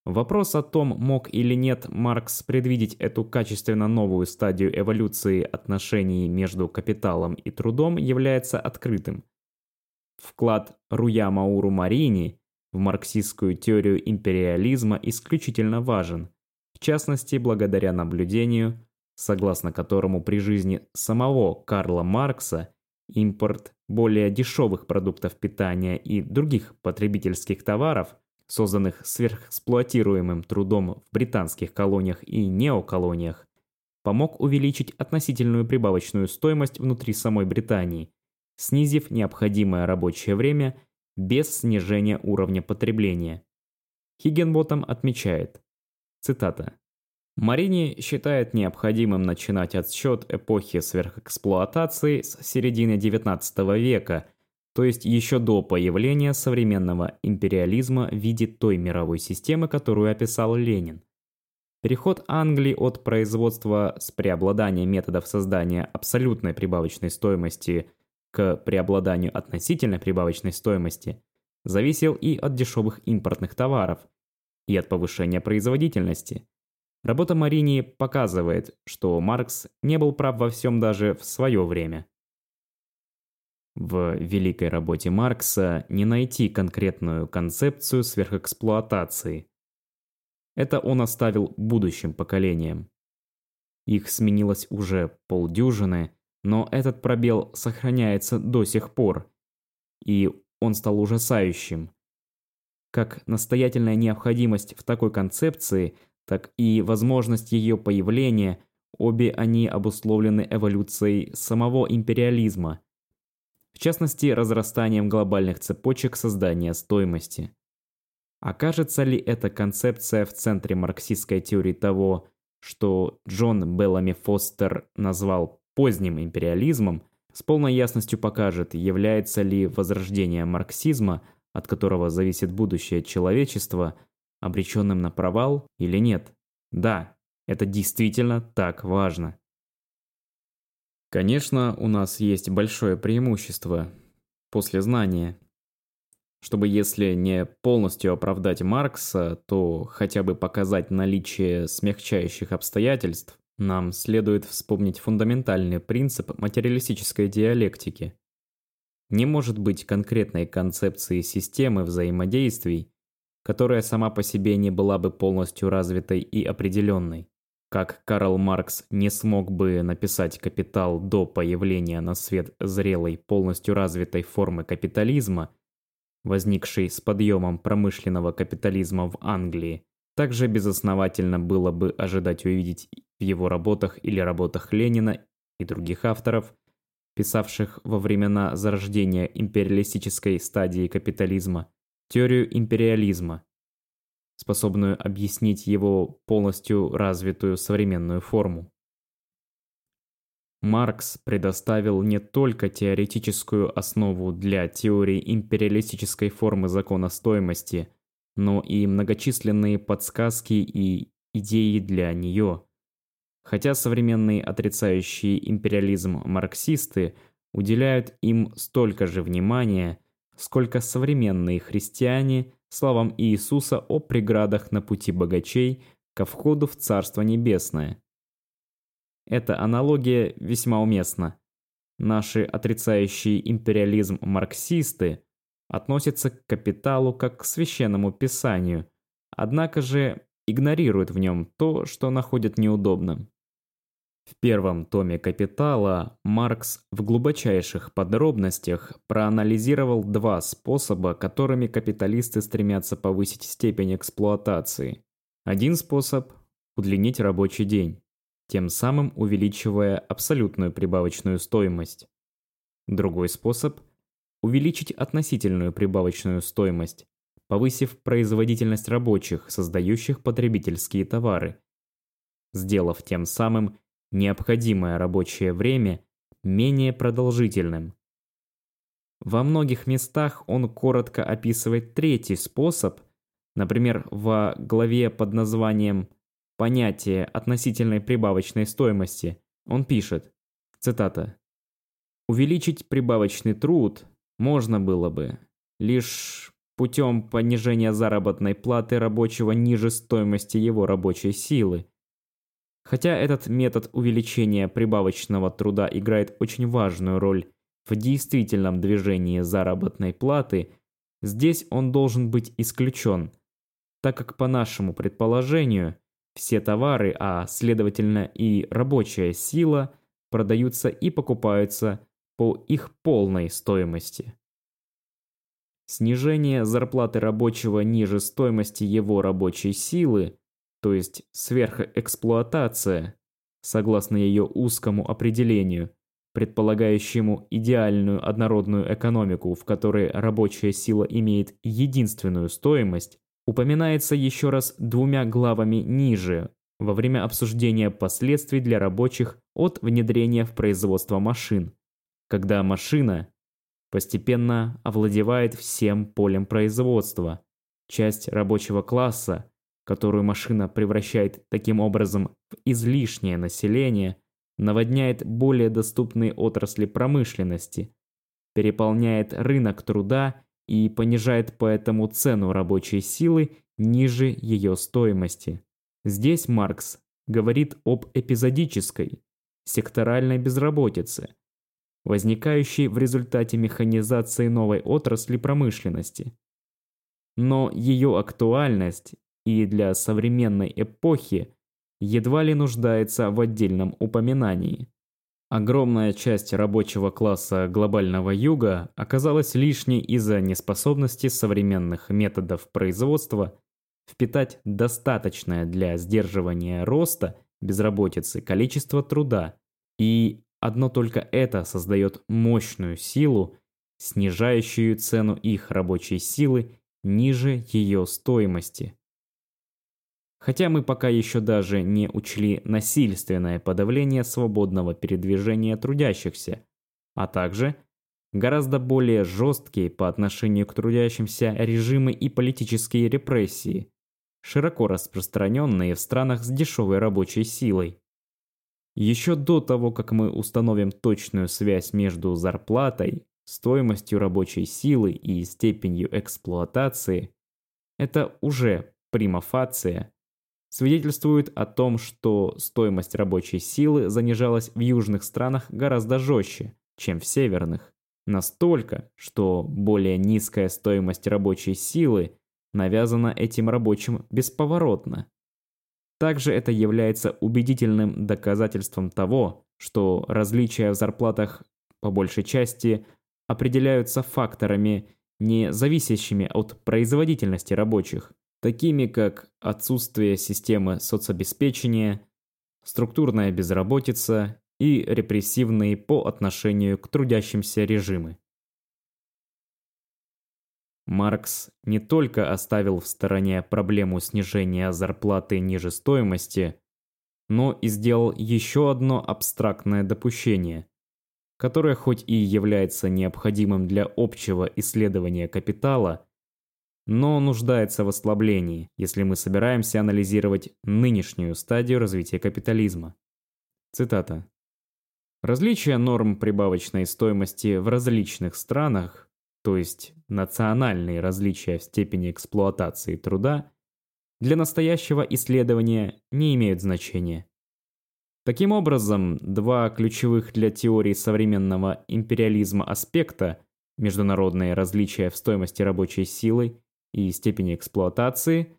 Вопрос о том, мог или нет Маркс предвидеть эту качественно новую стадию эволюции отношений между капиталом и трудом, является открытым. Вклад Руя Мауру Марини в марксистскую теорию империализма исключительно важен, в частности благодаря наблюдению, согласно которому при жизни самого Карла Маркса импорт более дешевых продуктов питания и других потребительских товаров – созданных сверхэксплуатируемым трудом в британских колониях и неоколониях, помог увеличить относительную прибавочную стоимость внутри самой Британии, снизив необходимое рабочее время без снижения уровня потребления. Хиггенботом отмечает, цитата, Марини считает необходимым начинать отсчет эпохи сверхэксплуатации с середины XIX века – то есть еще до появления современного империализма в виде той мировой системы, которую описал Ленин. Переход Англии от производства с преобладанием методов создания абсолютной прибавочной стоимости к преобладанию относительной прибавочной стоимости зависел и от дешевых импортных товаров, и от повышения производительности. Работа Марини показывает, что Маркс не был прав во всем даже в свое время. В великой работе Маркса не найти конкретную концепцию сверхэксплуатации. Это он оставил будущим поколениям. Их сменилось уже полдюжины, но этот пробел сохраняется до сих пор. И он стал ужасающим. Как настоятельная необходимость в такой концепции, так и возможность ее появления, обе они обусловлены эволюцией самого империализма. В частности, разрастанием глобальных цепочек создания стоимости. Окажется ли эта концепция в центре марксистской теории того, что Джон Беллами Фостер назвал поздним империализмом, с полной ясностью покажет, является ли возрождение марксизма, от которого зависит будущее человечества, обреченным на провал или нет. Да, это действительно так важно. Конечно, у нас есть большое преимущество после знания. Чтобы если не полностью оправдать Маркса, то хотя бы показать наличие смягчающих обстоятельств, нам следует вспомнить фундаментальный принцип материалистической диалектики. Не может быть конкретной концепции системы взаимодействий, которая сама по себе не была бы полностью развитой и определенной. Как Карл Маркс не смог бы написать «Капитал» до появления на свет зрелой, полностью развитой формы капитализма, возникшей с подъемом промышленного капитализма в Англии, также безосновательно было бы ожидать увидеть в его работах или работах Ленина и других авторов, писавших во времена зарождения империалистической стадии капитализма, теорию империализма, способную объяснить его полностью развитую современную форму. Маркс предоставил не только теоретическую основу для теории империалистической формы закона стоимости, но и многочисленные подсказки и идеи для нее. Хотя современные отрицающие империализм марксисты уделяют им столько же внимания, сколько современные христиане словам Иисуса о преградах на пути богачей ко входу в Царство Небесное. Эта аналогия весьма уместна. Наши отрицающие империализм марксисты относятся к капиталу как к священному писанию, однако же игнорируют в нем то, что находят неудобным. В первом томе «Капитала» Маркс в глубочайших подробностях проанализировал два способа, которыми капиталисты стремятся повысить степень эксплуатации. Один способ – удлинить рабочий день, тем самым увеличивая абсолютную прибавочную стоимость. Другой способ – увеличить относительную прибавочную стоимость, повысив производительность рабочих, создающих потребительские товары, сделав тем самым необходимое рабочее время менее продолжительным. Во многих местах он коротко описывает третий способ, например, в главе под названием «Понятие относительной прибавочной стоимости» он пишет, цитата, «Увеличить прибавочный труд можно было бы, лишь путем понижения заработной платы рабочего ниже стоимости его рабочей силы, Хотя этот метод увеличения прибавочного труда играет очень важную роль в действительном движении заработной платы, здесь он должен быть исключен, так как по нашему предположению все товары, а следовательно и рабочая сила, продаются и покупаются по их полной стоимости. Снижение зарплаты рабочего ниже стоимости его рабочей силы то есть сверхэксплуатация, согласно ее узкому определению, предполагающему идеальную однородную экономику, в которой рабочая сила имеет единственную стоимость, упоминается еще раз двумя главами ниже во время обсуждения последствий для рабочих от внедрения в производство машин, когда машина постепенно овладевает всем полем производства. Часть рабочего класса которую машина превращает таким образом в излишнее население, наводняет более доступные отрасли промышленности, переполняет рынок труда и понижает поэтому цену рабочей силы ниже ее стоимости. Здесь Маркс говорит об эпизодической, секторальной безработице, возникающей в результате механизации новой отрасли промышленности. Но ее актуальность и для современной эпохи едва ли нуждается в отдельном упоминании. Огромная часть рабочего класса глобального юга оказалась лишней из-за неспособности современных методов производства впитать достаточное для сдерживания роста безработицы количество труда, и одно только это создает мощную силу, снижающую цену их рабочей силы ниже ее стоимости. Хотя мы пока еще даже не учли насильственное подавление свободного передвижения трудящихся, а также гораздо более жесткие по отношению к трудящимся режимы и политические репрессии, широко распространенные в странах с дешевой рабочей силой. Еще до того, как мы установим точную связь между зарплатой, стоимостью рабочей силы и степенью эксплуатации, это уже примафация свидетельствует о том, что стоимость рабочей силы занижалась в южных странах гораздо жестче, чем в северных. Настолько, что более низкая стоимость рабочей силы навязана этим рабочим бесповоротно. Также это является убедительным доказательством того, что различия в зарплатах по большей части определяются факторами, не зависящими от производительности рабочих, такими как отсутствие системы соцобеспечения, структурная безработица и репрессивные по отношению к трудящимся режимы. Маркс не только оставил в стороне проблему снижения зарплаты ниже стоимости, но и сделал еще одно абстрактное допущение, которое хоть и является необходимым для общего исследования капитала, но нуждается в ослаблении, если мы собираемся анализировать нынешнюю стадию развития капитализма. Цитата. Различия норм прибавочной стоимости в различных странах, то есть национальные различия в степени эксплуатации труда, для настоящего исследования не имеют значения. Таким образом, два ключевых для теории современного империализма аспекта – международные различия в стоимости рабочей силы и степени эксплуатации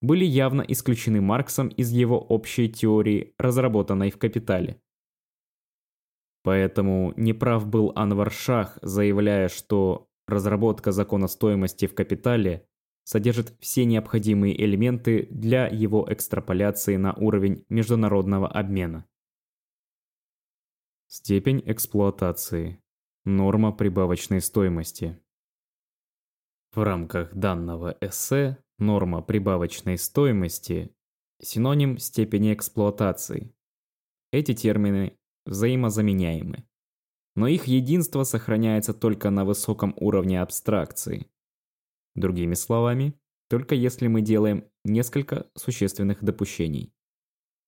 были явно исключены Марксом из его общей теории, разработанной в «Капитале». Поэтому неправ был Анвар Шах, заявляя, что разработка закона стоимости в «Капитале» содержит все необходимые элементы для его экстраполяции на уровень международного обмена. Степень эксплуатации. Норма прибавочной стоимости. В рамках данного эссе норма прибавочной стоимости – синоним степени эксплуатации. Эти термины взаимозаменяемы. Но их единство сохраняется только на высоком уровне абстракции. Другими словами, только если мы делаем несколько существенных допущений.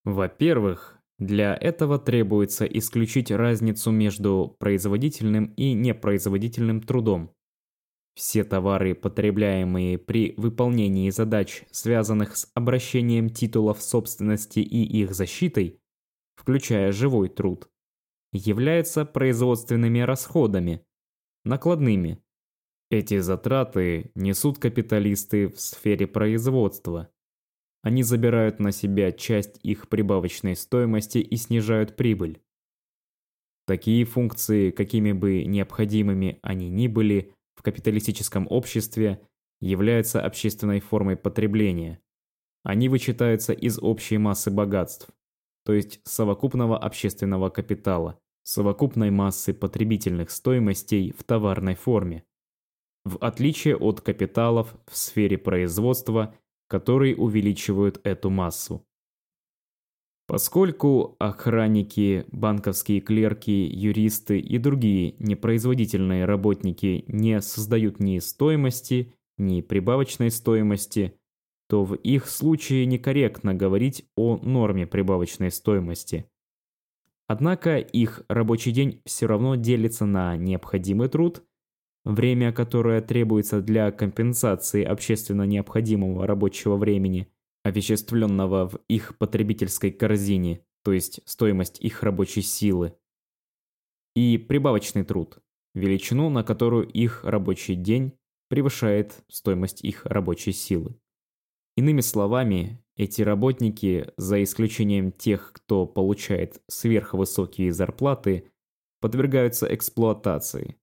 Во-первых, для этого требуется исключить разницу между производительным и непроизводительным трудом. Все товары, потребляемые при выполнении задач, связанных с обращением титулов собственности и их защитой, включая живой труд, являются производственными расходами, накладными. Эти затраты несут капиталисты в сфере производства. Они забирают на себя часть их прибавочной стоимости и снижают прибыль. Такие функции, какими бы необходимыми они ни были, в капиталистическом обществе являются общественной формой потребления. Они вычитаются из общей массы богатств, то есть совокупного общественного капитала, совокупной массы потребительных стоимостей в товарной форме, в отличие от капиталов в сфере производства, которые увеличивают эту массу. Поскольку охранники, банковские клерки, юристы и другие непроизводительные работники не создают ни стоимости, ни прибавочной стоимости, то в их случае некорректно говорить о норме прибавочной стоимости. Однако их рабочий день все равно делится на необходимый труд, время, которое требуется для компенсации общественно необходимого рабочего времени – овеществленного в их потребительской корзине, то есть стоимость их рабочей силы, и прибавочный труд, величину, на которую их рабочий день превышает стоимость их рабочей силы. Иными словами, Эти работники, за исключением тех, кто получает сверхвысокие зарплаты, подвергаются эксплуатации.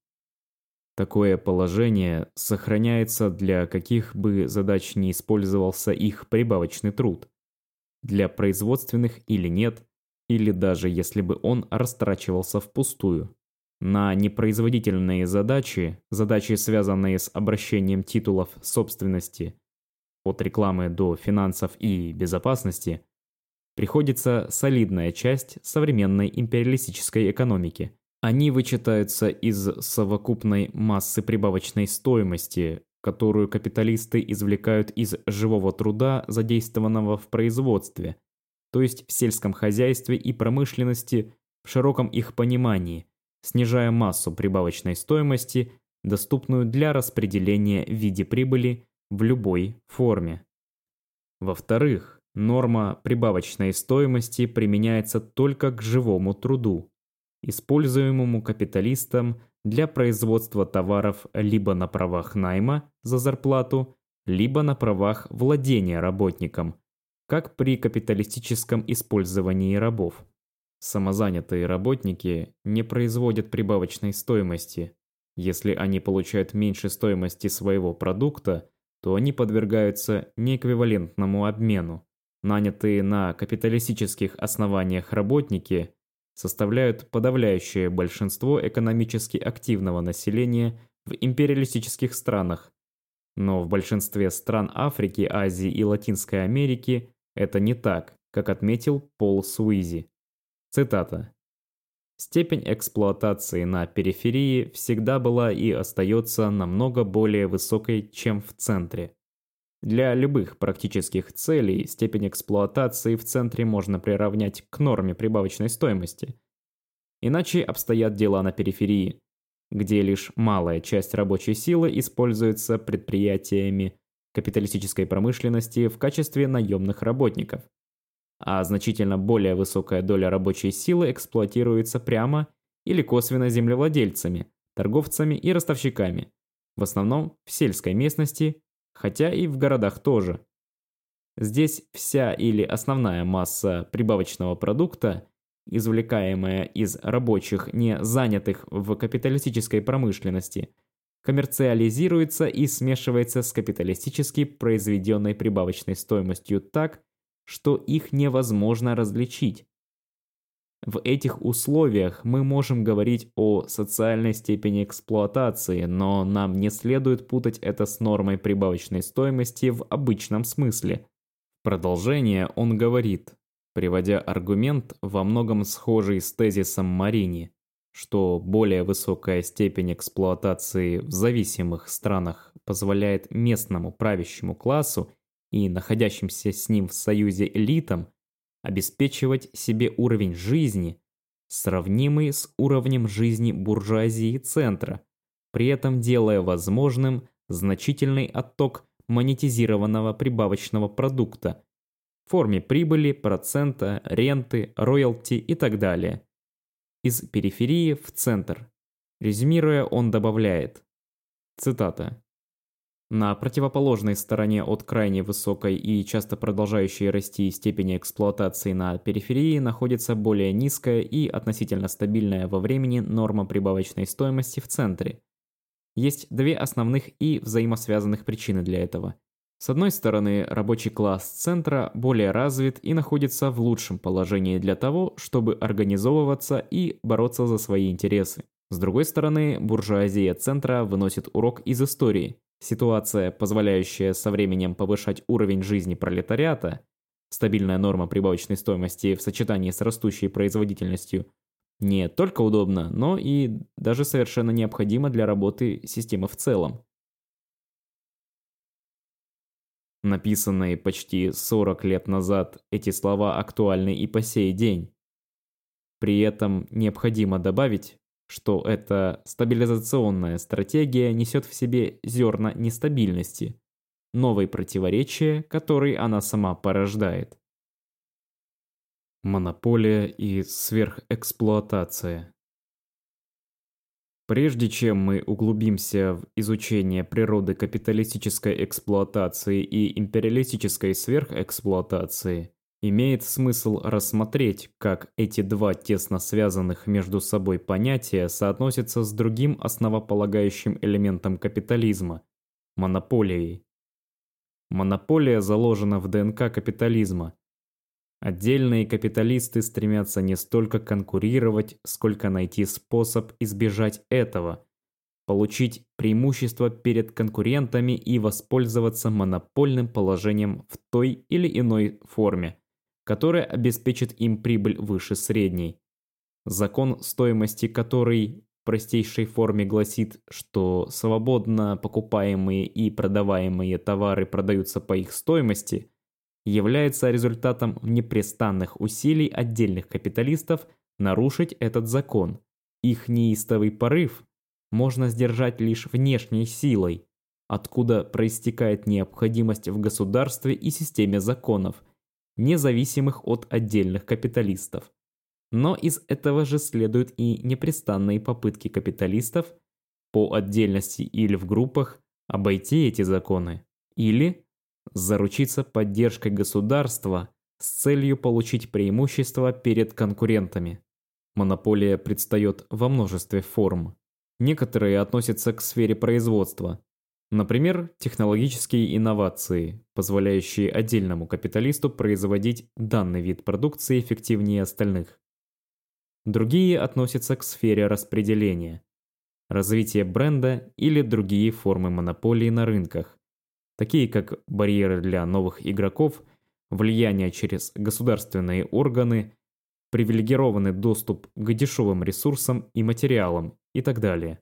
Такое положение сохраняется для каких бы задач не использовался их прибавочный труд. Для производственных или нет, или даже если бы он растрачивался впустую. На непроизводительные задачи, задачи, связанные с обращением титулов собственности, от рекламы до финансов и безопасности, приходится солидная часть современной империалистической экономики. Они вычитаются из совокупной массы прибавочной стоимости, которую капиталисты извлекают из живого труда, задействованного в производстве, то есть в сельском хозяйстве и промышленности в широком их понимании, снижая массу прибавочной стоимости, доступную для распределения в виде прибыли в любой форме. Во-вторых, норма прибавочной стоимости применяется только к живому труду, используемому капиталистом для производства товаров либо на правах найма за зарплату, либо на правах владения работником, как при капиталистическом использовании рабов. Самозанятые работники не производят прибавочной стоимости. Если они получают меньше стоимости своего продукта, то они подвергаются неэквивалентному обмену. Нанятые на капиталистических основаниях работники составляют подавляющее большинство экономически активного населения в империалистических странах. Но в большинстве стран Африки, Азии и Латинской Америки это не так, как отметил Пол Суизи. Цитата. Степень эксплуатации на периферии всегда была и остается намного более высокой, чем в центре. Для любых практических целей степень эксплуатации в центре можно приравнять к норме прибавочной стоимости. Иначе обстоят дела на периферии, где лишь малая часть рабочей силы используется предприятиями капиталистической промышленности в качестве наемных работников – а значительно более высокая доля рабочей силы эксплуатируется прямо или косвенно землевладельцами, торговцами и ростовщиками, в основном в сельской местности, хотя и в городах тоже. Здесь вся или основная масса прибавочного продукта, извлекаемая из рабочих, не занятых в капиталистической промышленности, коммерциализируется и смешивается с капиталистически произведенной прибавочной стоимостью так, что их невозможно различить. В этих условиях мы можем говорить о социальной степени эксплуатации, но нам не следует путать это с нормой прибавочной стоимости в обычном смысле. Продолжение он говорит, приводя аргумент во многом схожий с тезисом Марини, что более высокая степень эксплуатации в зависимых странах позволяет местному правящему классу и находящимся с ним в союзе элитам обеспечивать себе уровень жизни, сравнимый с уровнем жизни буржуазии центра, при этом делая возможным значительный отток монетизированного прибавочного продукта в форме прибыли, процента, ренты, роялти и так далее. Из периферии в центр. Резюмируя, он добавляет. Цитата. На противоположной стороне от крайне высокой и часто продолжающей расти степени эксплуатации на периферии находится более низкая и относительно стабильная во времени норма прибавочной стоимости в центре. Есть две основных и взаимосвязанных причины для этого. С одной стороны, рабочий класс центра более развит и находится в лучшем положении для того, чтобы организовываться и бороться за свои интересы. С другой стороны, буржуазия центра выносит урок из истории – Ситуация, позволяющая со временем повышать уровень жизни пролетариата, стабильная норма прибавочной стоимости в сочетании с растущей производительностью, не только удобна, но и даже совершенно необходима для работы системы в целом. Написанные почти 40 лет назад, эти слова актуальны и по сей день. При этом необходимо добавить, что эта стабилизационная стратегия несет в себе зерна нестабильности, новые противоречия, которые она сама порождает. Монополия и сверхэксплуатация Прежде чем мы углубимся в изучение природы капиталистической эксплуатации и империалистической сверхэксплуатации, имеет смысл рассмотреть, как эти два тесно связанных между собой понятия соотносятся с другим основополагающим элементом капитализма – монополией. Монополия заложена в ДНК капитализма. Отдельные капиталисты стремятся не столько конкурировать, сколько найти способ избежать этого, получить преимущество перед конкурентами и воспользоваться монопольным положением в той или иной форме, которая обеспечит им прибыль выше средней. Закон стоимости который простейшей форме гласит, что свободно покупаемые и продаваемые товары продаются по их стоимости, является результатом непрестанных усилий отдельных капиталистов нарушить этот закон. Их неистовый порыв можно сдержать лишь внешней силой, откуда проистекает необходимость в государстве и системе законов, независимых от отдельных капиталистов. Но из этого же следуют и непрестанные попытки капиталистов по отдельности или в группах обойти эти законы, или заручиться поддержкой государства с целью получить преимущество перед конкурентами. Монополия предстает во множестве форм. Некоторые относятся к сфере производства. Например, технологические инновации, позволяющие отдельному капиталисту производить данный вид продукции эффективнее остальных. Другие относятся к сфере распределения, развития бренда или другие формы монополии на рынках, такие как барьеры для новых игроков, влияние через государственные органы, привилегированный доступ к дешевым ресурсам и материалам и так далее.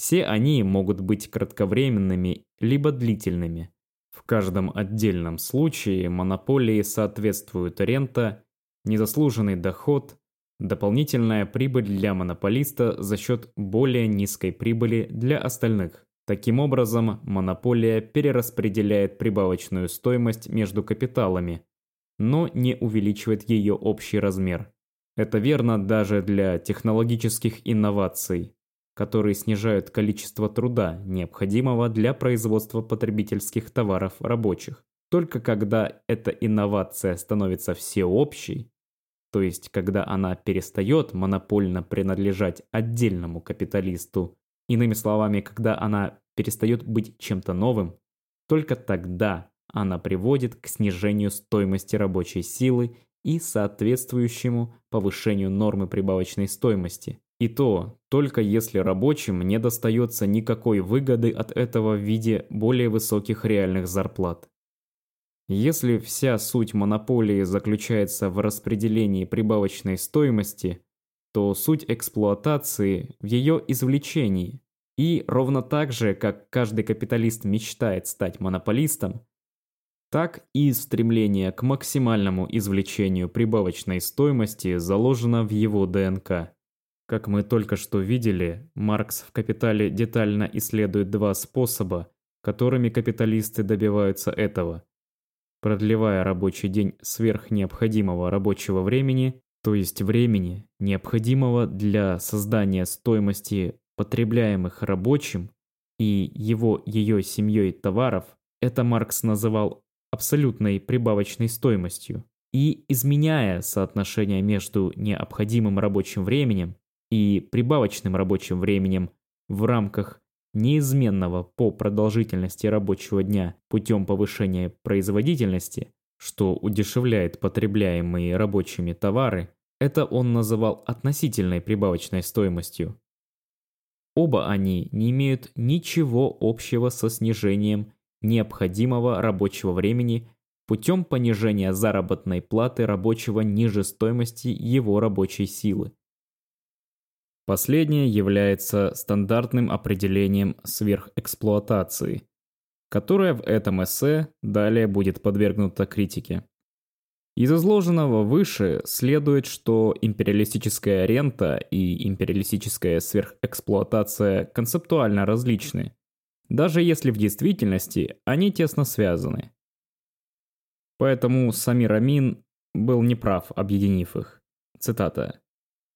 Все они могут быть кратковременными либо длительными. В каждом отдельном случае монополии соответствуют рента, незаслуженный доход, Дополнительная прибыль для монополиста за счет более низкой прибыли для остальных. Таким образом, монополия перераспределяет прибавочную стоимость между капиталами, но не увеличивает ее общий размер. Это верно даже для технологических инноваций, которые снижают количество труда, необходимого для производства потребительских товаров рабочих. Только когда эта инновация становится всеобщей, то есть когда она перестает монопольно принадлежать отдельному капиталисту, иными словами, когда она перестает быть чем-то новым, только тогда она приводит к снижению стоимости рабочей силы и соответствующему повышению нормы прибавочной стоимости. И то, только если рабочим не достается никакой выгоды от этого в виде более высоких реальных зарплат. Если вся суть монополии заключается в распределении прибавочной стоимости, то суть эксплуатации в ее извлечении. И ровно так же, как каждый капиталист мечтает стать монополистом, так и стремление к максимальному извлечению прибавочной стоимости заложено в его ДНК. Как мы только что видели, Маркс в «Капитале» детально исследует два способа, которыми капиталисты добиваются этого – продлевая рабочий день сверх необходимого рабочего времени, то есть времени, необходимого для создания стоимости потребляемых рабочим и его ее семьей товаров, это Маркс называл абсолютной прибавочной стоимостью. И изменяя соотношение между необходимым рабочим временем и прибавочным рабочим временем в рамках неизменного по продолжительности рабочего дня путем повышения производительности, что удешевляет потребляемые рабочими товары, это он называл относительной прибавочной стоимостью. Оба они не имеют ничего общего со снижением необходимого рабочего времени путем понижения заработной платы рабочего ниже стоимости его рабочей силы. Последнее является стандартным определением сверхэксплуатации, которое в этом эссе далее будет подвергнуто критике. Из изложенного выше следует, что империалистическая рента и империалистическая сверхэксплуатация концептуально различны, даже если в действительности они тесно связаны. Поэтому Самир Амин был неправ, объединив их. Цитата.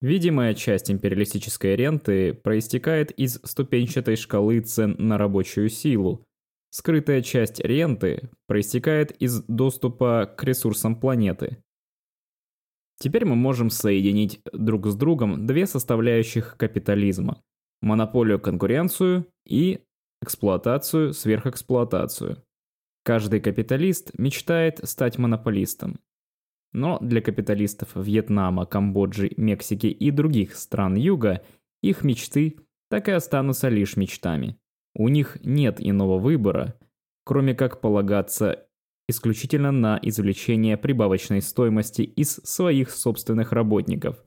Видимая часть империалистической ренты проистекает из ступенчатой шкалы цен на рабочую силу. Скрытая часть ренты проистекает из доступа к ресурсам планеты. Теперь мы можем соединить друг с другом две составляющих капитализма – монополию-конкуренцию и эксплуатацию-сверхэксплуатацию. Каждый капиталист мечтает стать монополистом. Но для капиталистов Вьетнама, Камбоджи, Мексики и других стран Юга их мечты так и останутся лишь мечтами. У них нет иного выбора, кроме как полагаться исключительно на извлечение прибавочной стоимости из своих собственных работников,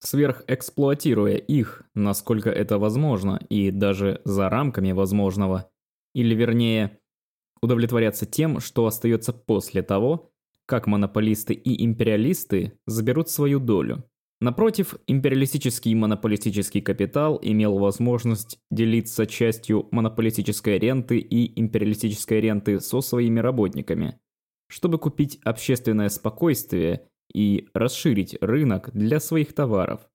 сверхэксплуатируя их, насколько это возможно, и даже за рамками возможного, или вернее, удовлетворяться тем, что остается после того, как монополисты и империалисты заберут свою долю. Напротив, империалистический и монополистический капитал имел возможность делиться частью монополистической ренты и империалистической ренты со своими работниками, чтобы купить общественное спокойствие и расширить рынок для своих товаров,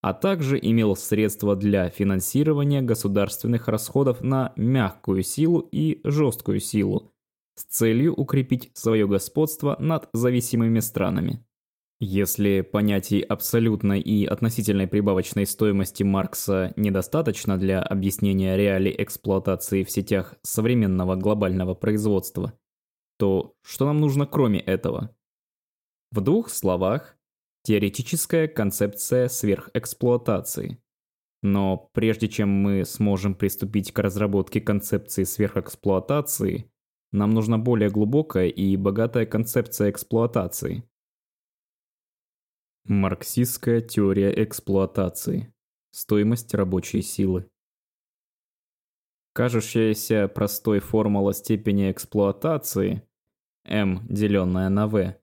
а также имел средства для финансирования государственных расходов на мягкую силу и жесткую силу с целью укрепить свое господство над зависимыми странами. Если понятий абсолютной и относительной прибавочной стоимости Маркса недостаточно для объяснения реалий эксплуатации в сетях современного глобального производства, то что нам нужно кроме этого? В двух словах, теоретическая концепция сверхэксплуатации. Но прежде чем мы сможем приступить к разработке концепции сверхэксплуатации, нам нужна более глубокая и богатая концепция эксплуатации – Марксистская теория эксплуатации. Стоимость рабочей силы. Кажущаяся простой формула степени эксплуатации m, деленная на v,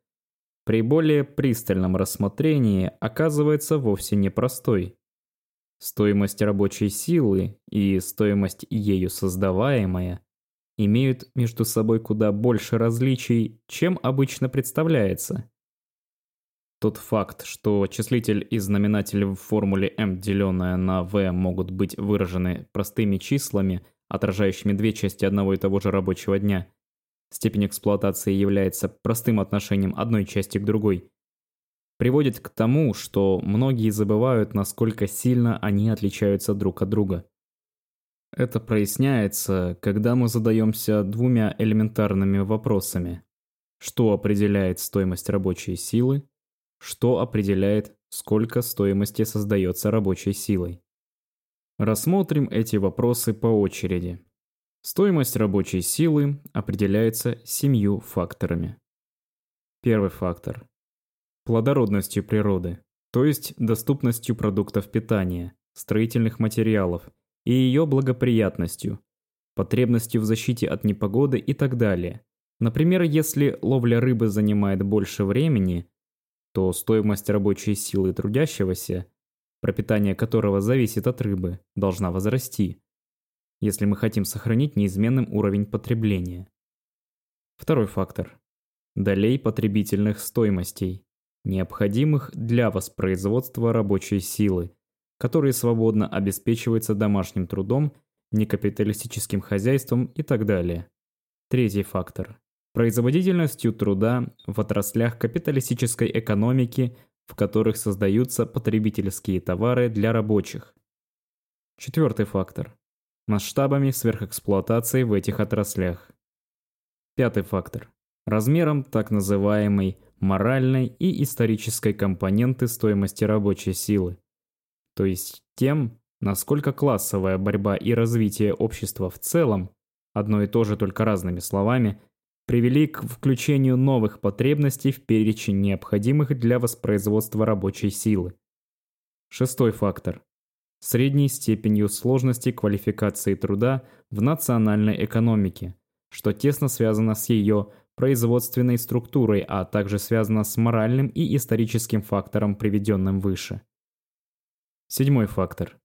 при более пристальном рассмотрении оказывается вовсе непростой. Стоимость рабочей силы и стоимость ею создаваемая имеют между собой куда больше различий, чем обычно представляется. Тот факт, что числитель и знаменатель в формуле m, деленное на v, могут быть выражены простыми числами, отражающими две части одного и того же рабочего дня, степень эксплуатации является простым отношением одной части к другой, приводит к тому, что многие забывают, насколько сильно они отличаются друг от друга. Это проясняется, когда мы задаемся двумя элементарными вопросами. Что определяет стоимость рабочей силы что определяет, сколько стоимости создается рабочей силой. Рассмотрим эти вопросы по очереди. Стоимость рабочей силы определяется семью факторами. Первый фактор – плодородностью природы, то есть доступностью продуктов питания, строительных материалов и ее благоприятностью, потребностью в защите от непогоды и так далее. Например, если ловля рыбы занимает больше времени, то стоимость рабочей силы трудящегося, пропитание которого зависит от рыбы, должна возрасти, если мы хотим сохранить неизменным уровень потребления. Второй фактор. Долей потребительных стоимостей, необходимых для воспроизводства рабочей силы, которые свободно обеспечиваются домашним трудом, некапиталистическим хозяйством и так далее. Третий фактор производительностью труда в отраслях капиталистической экономики, в которых создаются потребительские товары для рабочих. Четвертый фактор. Масштабами сверхэксплуатации в этих отраслях. Пятый фактор. Размером так называемой моральной и исторической компоненты стоимости рабочей силы. То есть тем, насколько классовая борьба и развитие общества в целом, одно и то же только разными словами, привели к включению новых потребностей в перечень необходимых для воспроизводства рабочей силы. Шестой фактор. Средней степенью сложности квалификации труда в национальной экономике, что тесно связано с ее производственной структурой, а также связано с моральным и историческим фактором, приведенным выше. Седьмой фактор.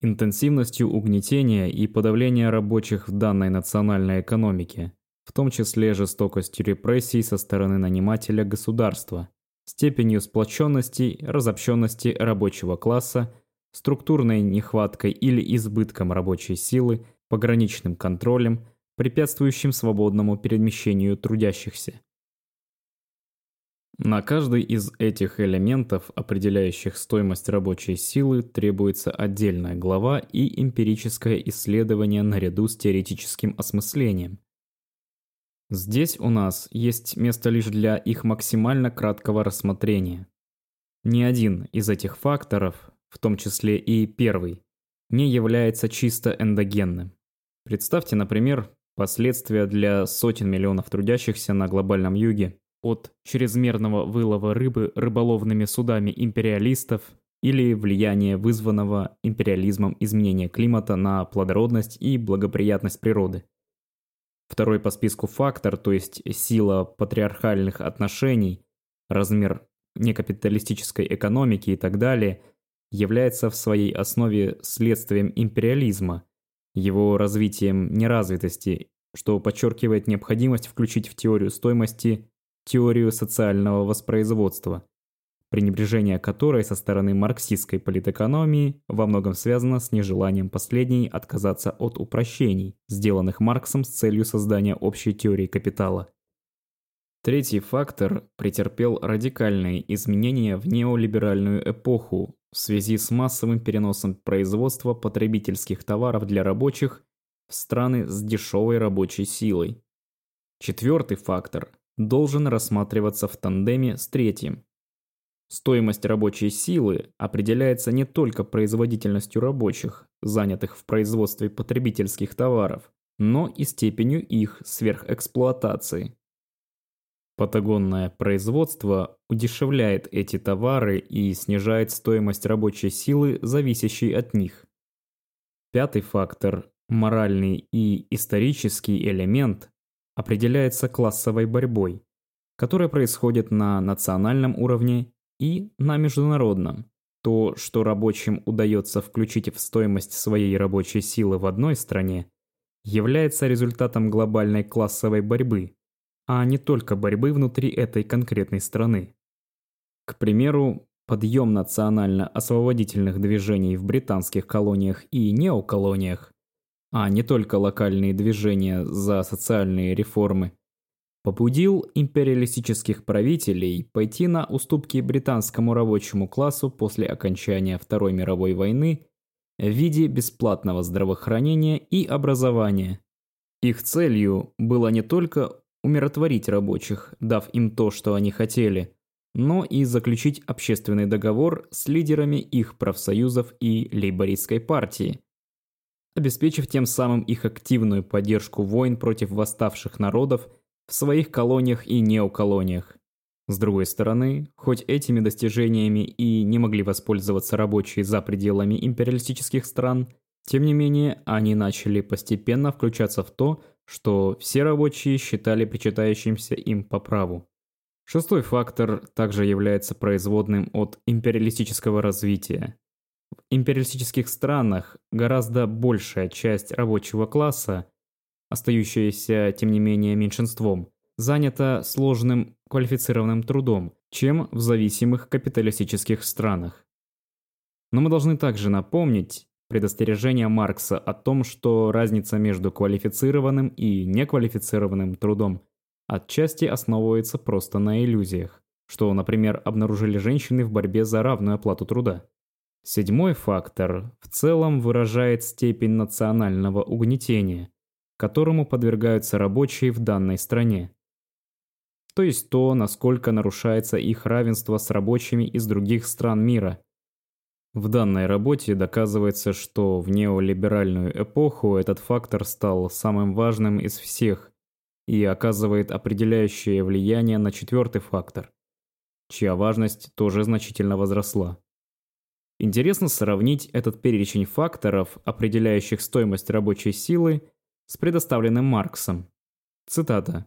Интенсивностью угнетения и подавления рабочих в данной национальной экономике, в том числе жестокостью репрессий со стороны нанимателя государства, степенью сплоченности, разобщенности рабочего класса, структурной нехваткой или избытком рабочей силы, пограничным контролем, препятствующим свободному перемещению трудящихся. На каждый из этих элементов, определяющих стоимость рабочей силы, требуется отдельная глава и эмпирическое исследование наряду с теоретическим осмыслением. Здесь у нас есть место лишь для их максимально краткого рассмотрения. Ни один из этих факторов, в том числе и первый, не является чисто эндогенным. Представьте, например, последствия для сотен миллионов трудящихся на глобальном юге от чрезмерного вылова рыбы рыболовными судами империалистов или влияние вызванного империализмом изменения климата на плодородность и благоприятность природы. Второй по списку фактор, то есть сила патриархальных отношений, размер некапиталистической экономики и так далее, является в своей основе следствием империализма, его развитием неразвитости, что подчеркивает необходимость включить в теорию стоимости теорию социального воспроизводства, пренебрежение которой со стороны марксистской политэкономии во многом связано с нежеланием последней отказаться от упрощений, сделанных Марксом с целью создания общей теории капитала. Третий фактор претерпел радикальные изменения в неолиберальную эпоху в связи с массовым переносом производства потребительских товаров для рабочих в страны с дешевой рабочей силой. Четвертый фактор должен рассматриваться в тандеме с третьим. Стоимость рабочей силы определяется не только производительностью рабочих, занятых в производстве потребительских товаров, но и степенью их сверхэксплуатации. Патагонное производство удешевляет эти товары и снижает стоимость рабочей силы, зависящей от них. Пятый фактор, моральный и исторический элемент, определяется классовой борьбой, которая происходит на национальном уровне и на международном. То, что рабочим удается включить в стоимость своей рабочей силы в одной стране, является результатом глобальной классовой борьбы, а не только борьбы внутри этой конкретной страны. К примеру, подъем национально-освободительных движений в британских колониях и неоколониях а не только локальные движения за социальные реформы, побудил империалистических правителей пойти на уступки британскому рабочему классу после окончания Второй мировой войны в виде бесплатного здравоохранения и образования. Их целью было не только умиротворить рабочих, дав им то, что они хотели, но и заключить общественный договор с лидерами их профсоюзов и лейбористской партии, обеспечив тем самым их активную поддержку войн против восставших народов в своих колониях и неоколониях. С другой стороны, хоть этими достижениями и не могли воспользоваться рабочие за пределами империалистических стран, тем не менее они начали постепенно включаться в то, что все рабочие считали причитающимся им по праву. Шестой фактор также является производным от империалистического развития. В империалистических странах гораздо большая часть рабочего класса, остающаяся тем не менее меньшинством, занята сложным квалифицированным трудом, чем в зависимых капиталистических странах. Но мы должны также напомнить предостережение Маркса о том, что разница между квалифицированным и неквалифицированным трудом отчасти основывается просто на иллюзиях, что, например, обнаружили женщины в борьбе за равную оплату труда. Седьмой фактор в целом выражает степень национального угнетения, которому подвергаются рабочие в данной стране. То есть то, насколько нарушается их равенство с рабочими из других стран мира. В данной работе доказывается, что в неолиберальную эпоху этот фактор стал самым важным из всех и оказывает определяющее влияние на четвертый фактор, чья важность тоже значительно возросла. Интересно сравнить этот перечень факторов, определяющих стоимость рабочей силы, с предоставленным Марксом. Цитата.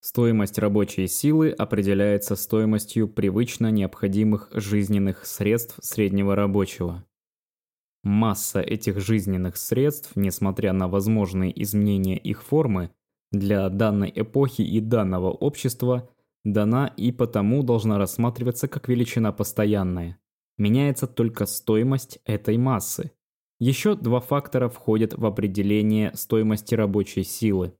Стоимость рабочей силы определяется стоимостью привычно необходимых жизненных средств среднего рабочего. Масса этих жизненных средств, несмотря на возможные изменения их формы, для данной эпохи и данного общества дана и потому должна рассматриваться как величина постоянная. Меняется только стоимость этой массы. Еще два фактора входят в определение стоимости рабочей силы.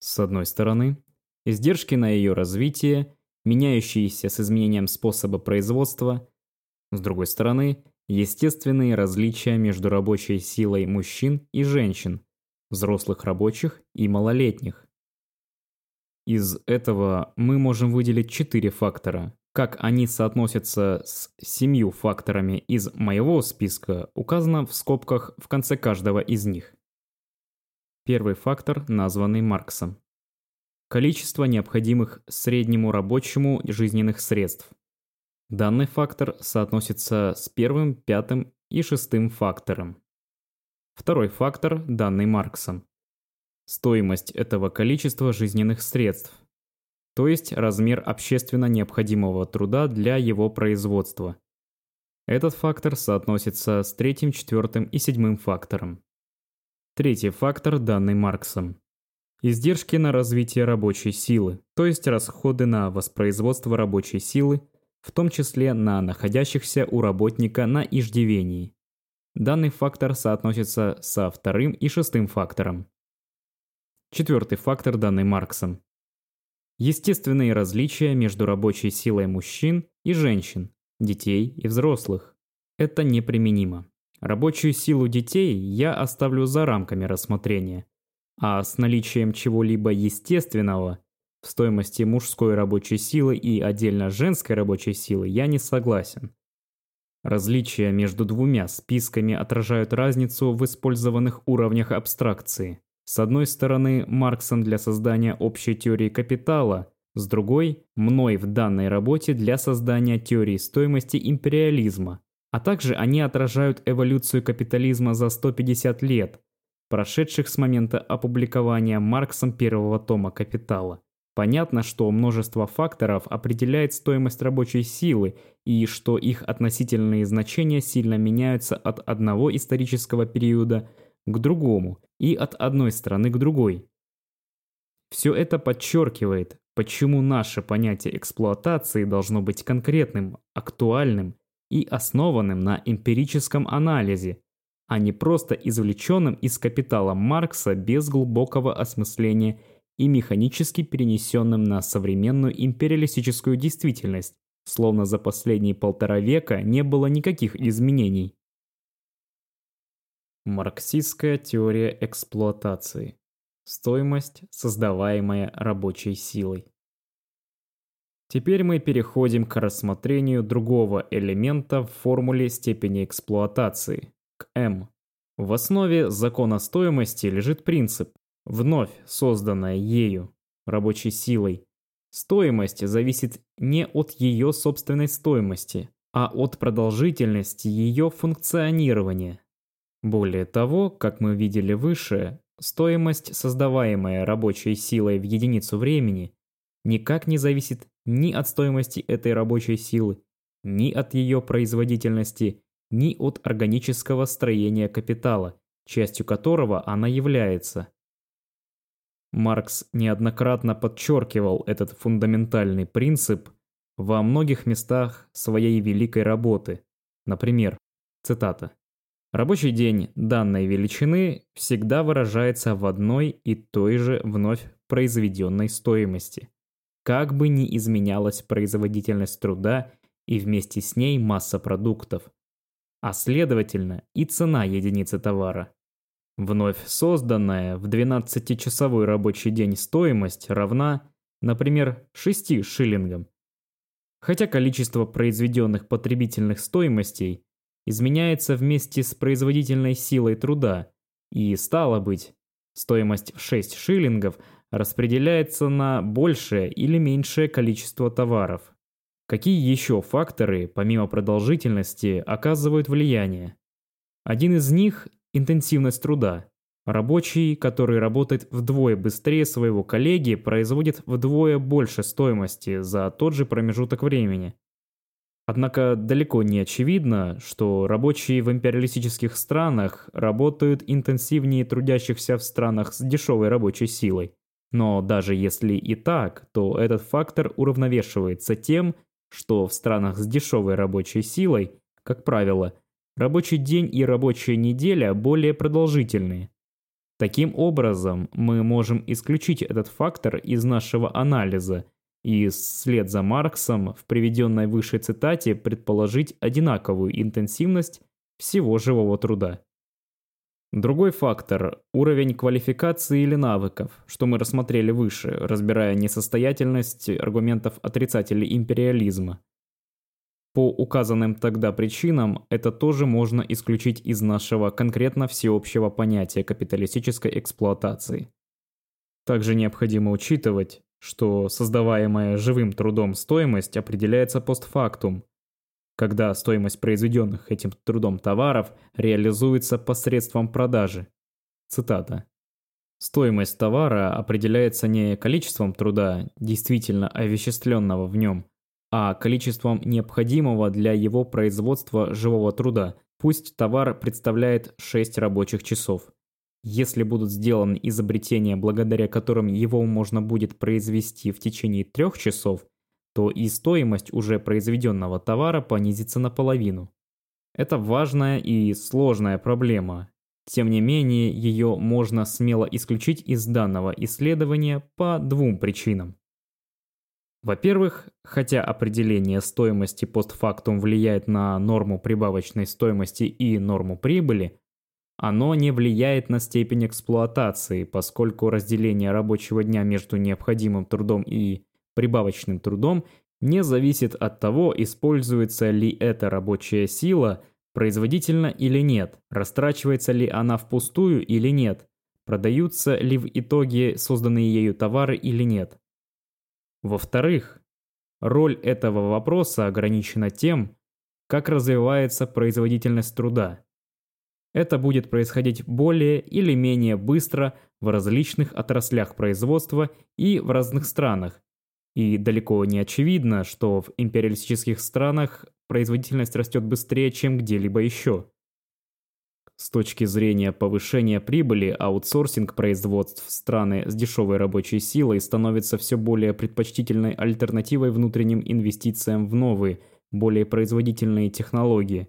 С одной стороны, издержки на ее развитие, меняющиеся с изменением способа производства. С другой стороны, естественные различия между рабочей силой мужчин и женщин, взрослых рабочих и малолетних. Из этого мы можем выделить четыре фактора. Как они соотносятся с семью факторами из моего списка, указано в скобках в конце каждого из них. Первый фактор, названный Марксом. Количество необходимых среднему рабочему жизненных средств. Данный фактор соотносится с первым, пятым и шестым фактором. Второй фактор, данный Марксом стоимость этого количества жизненных средств, то есть размер общественно необходимого труда для его производства. Этот фактор соотносится с третьим, четвертым и седьмым фактором. Третий фактор, данный Марксом. Издержки на развитие рабочей силы, то есть расходы на воспроизводство рабочей силы, в том числе на находящихся у работника на иждивении. Данный фактор соотносится со вторым и шестым фактором. Четвертый фактор, данный Марксом. Естественные различия между рабочей силой мужчин и женщин, детей и взрослых. Это неприменимо. Рабочую силу детей я оставлю за рамками рассмотрения, а с наличием чего-либо естественного в стоимости мужской рабочей силы и отдельно женской рабочей силы я не согласен. Различия между двумя списками отражают разницу в использованных уровнях абстракции. С одной стороны, Марксом для создания общей теории капитала, с другой – мной в данной работе для создания теории стоимости империализма, а также они отражают эволюцию капитализма за 150 лет, прошедших с момента опубликования Марксом первого тома «Капитала». Понятно, что множество факторов определяет стоимость рабочей силы и что их относительные значения сильно меняются от одного исторического периода к другому и от одной страны к другой. Все это подчеркивает, почему наше понятие эксплуатации должно быть конкретным, актуальным и основанным на эмпирическом анализе, а не просто извлеченным из капитала Маркса без глубокого осмысления и механически перенесенным на современную империалистическую действительность, словно за последние полтора века не было никаких изменений. Марксистская теория эксплуатации. Стоимость, создаваемая рабочей силой. Теперь мы переходим к рассмотрению другого элемента в формуле степени эксплуатации, к m. В основе закона стоимости лежит принцип, вновь созданная ею, рабочей силой. Стоимость зависит не от ее собственной стоимости, а от продолжительности ее функционирования. Более того, как мы видели выше, стоимость, создаваемая рабочей силой в единицу времени, никак не зависит ни от стоимости этой рабочей силы, ни от ее производительности, ни от органического строения капитала, частью которого она является. Маркс неоднократно подчеркивал этот фундаментальный принцип во многих местах своей великой работы. Например, цитата. Рабочий день данной величины всегда выражается в одной и той же вновь произведенной стоимости. Как бы ни изменялась производительность труда и вместе с ней масса продуктов, а следовательно и цена единицы товара. Вновь созданная в 12-часовой рабочий день стоимость равна, например, 6 шиллингам. Хотя количество произведенных потребительных стоимостей изменяется вместе с производительной силой труда, и, стало быть, стоимость в 6 шиллингов распределяется на большее или меньшее количество товаров. Какие еще факторы, помимо продолжительности, оказывают влияние? Один из них – интенсивность труда. Рабочий, который работает вдвое быстрее своего коллеги, производит вдвое больше стоимости за тот же промежуток времени. Однако далеко не очевидно, что рабочие в империалистических странах работают интенсивнее трудящихся в странах с дешевой рабочей силой. Но даже если и так, то этот фактор уравновешивается тем, что в странах с дешевой рабочей силой, как правило, рабочий день и рабочая неделя более продолжительные. Таким образом, мы можем исключить этот фактор из нашего анализа и вслед за Марксом в приведенной выше цитате предположить одинаковую интенсивность всего живого труда. Другой фактор – уровень квалификации или навыков, что мы рассмотрели выше, разбирая несостоятельность аргументов отрицателей империализма. По указанным тогда причинам это тоже можно исключить из нашего конкретно всеобщего понятия капиталистической эксплуатации. Также необходимо учитывать, что создаваемая живым трудом стоимость определяется постфактум, когда стоимость произведенных этим трудом товаров реализуется посредством продажи. Цитата. Стоимость товара определяется не количеством труда, действительно овеществленного в нем, а количеством необходимого для его производства живого труда. Пусть товар представляет 6 рабочих часов. Если будут сделаны изобретения, благодаря которым его можно будет произвести в течение трех часов – то и стоимость уже произведенного товара понизится наполовину. Это важная и сложная проблема. Тем не менее, ее можно смело исключить из данного исследования по двум причинам. Во-первых, хотя определение стоимости постфактум влияет на норму прибавочной стоимости и норму прибыли, оно не влияет на степень эксплуатации, поскольку разделение рабочего дня между необходимым трудом и прибавочным трудом не зависит от того, используется ли эта рабочая сила производительно или нет, растрачивается ли она впустую или нет, продаются ли в итоге созданные ею товары или нет. Во-вторых, роль этого вопроса ограничена тем, как развивается производительность труда. Это будет происходить более или менее быстро в различных отраслях производства и в разных странах, и далеко не очевидно, что в империалистических странах производительность растет быстрее, чем где-либо еще. С точки зрения повышения прибыли, аутсорсинг производств в страны с дешевой рабочей силой становится все более предпочтительной альтернативой внутренним инвестициям в новые, более производительные технологии.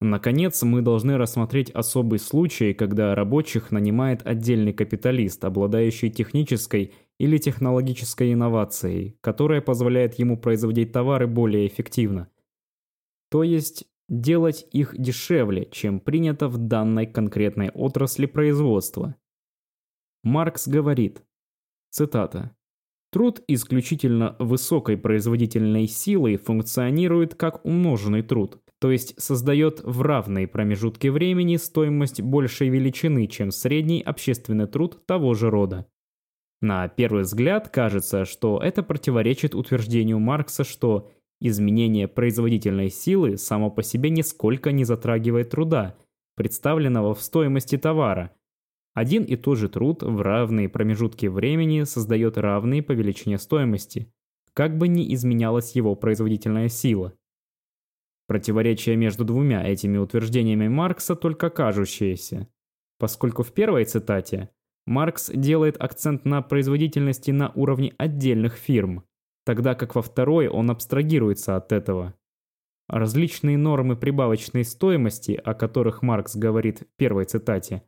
Наконец, мы должны рассмотреть особый случай, когда рабочих нанимает отдельный капиталист, обладающий технической или технологической инновацией, которая позволяет ему производить товары более эффективно. То есть делать их дешевле, чем принято в данной конкретной отрасли производства. Маркс говорит, цитата, «Труд исключительно высокой производительной силой функционирует как умноженный труд, то есть создает в равные промежутки времени стоимость большей величины, чем средний общественный труд того же рода. На первый взгляд кажется, что это противоречит утверждению Маркса, что изменение производительной силы само по себе нисколько не затрагивает труда, представленного в стоимости товара. Один и тот же труд в равные промежутки времени создает равные по величине стоимости, как бы ни изменялась его производительная сила. Противоречие между двумя этими утверждениями Маркса только кажущееся, поскольку в первой цитате Маркс делает акцент на производительности на уровне отдельных фирм, тогда как во второй он абстрагируется от этого. Различные нормы прибавочной стоимости, о которых Маркс говорит в первой цитате,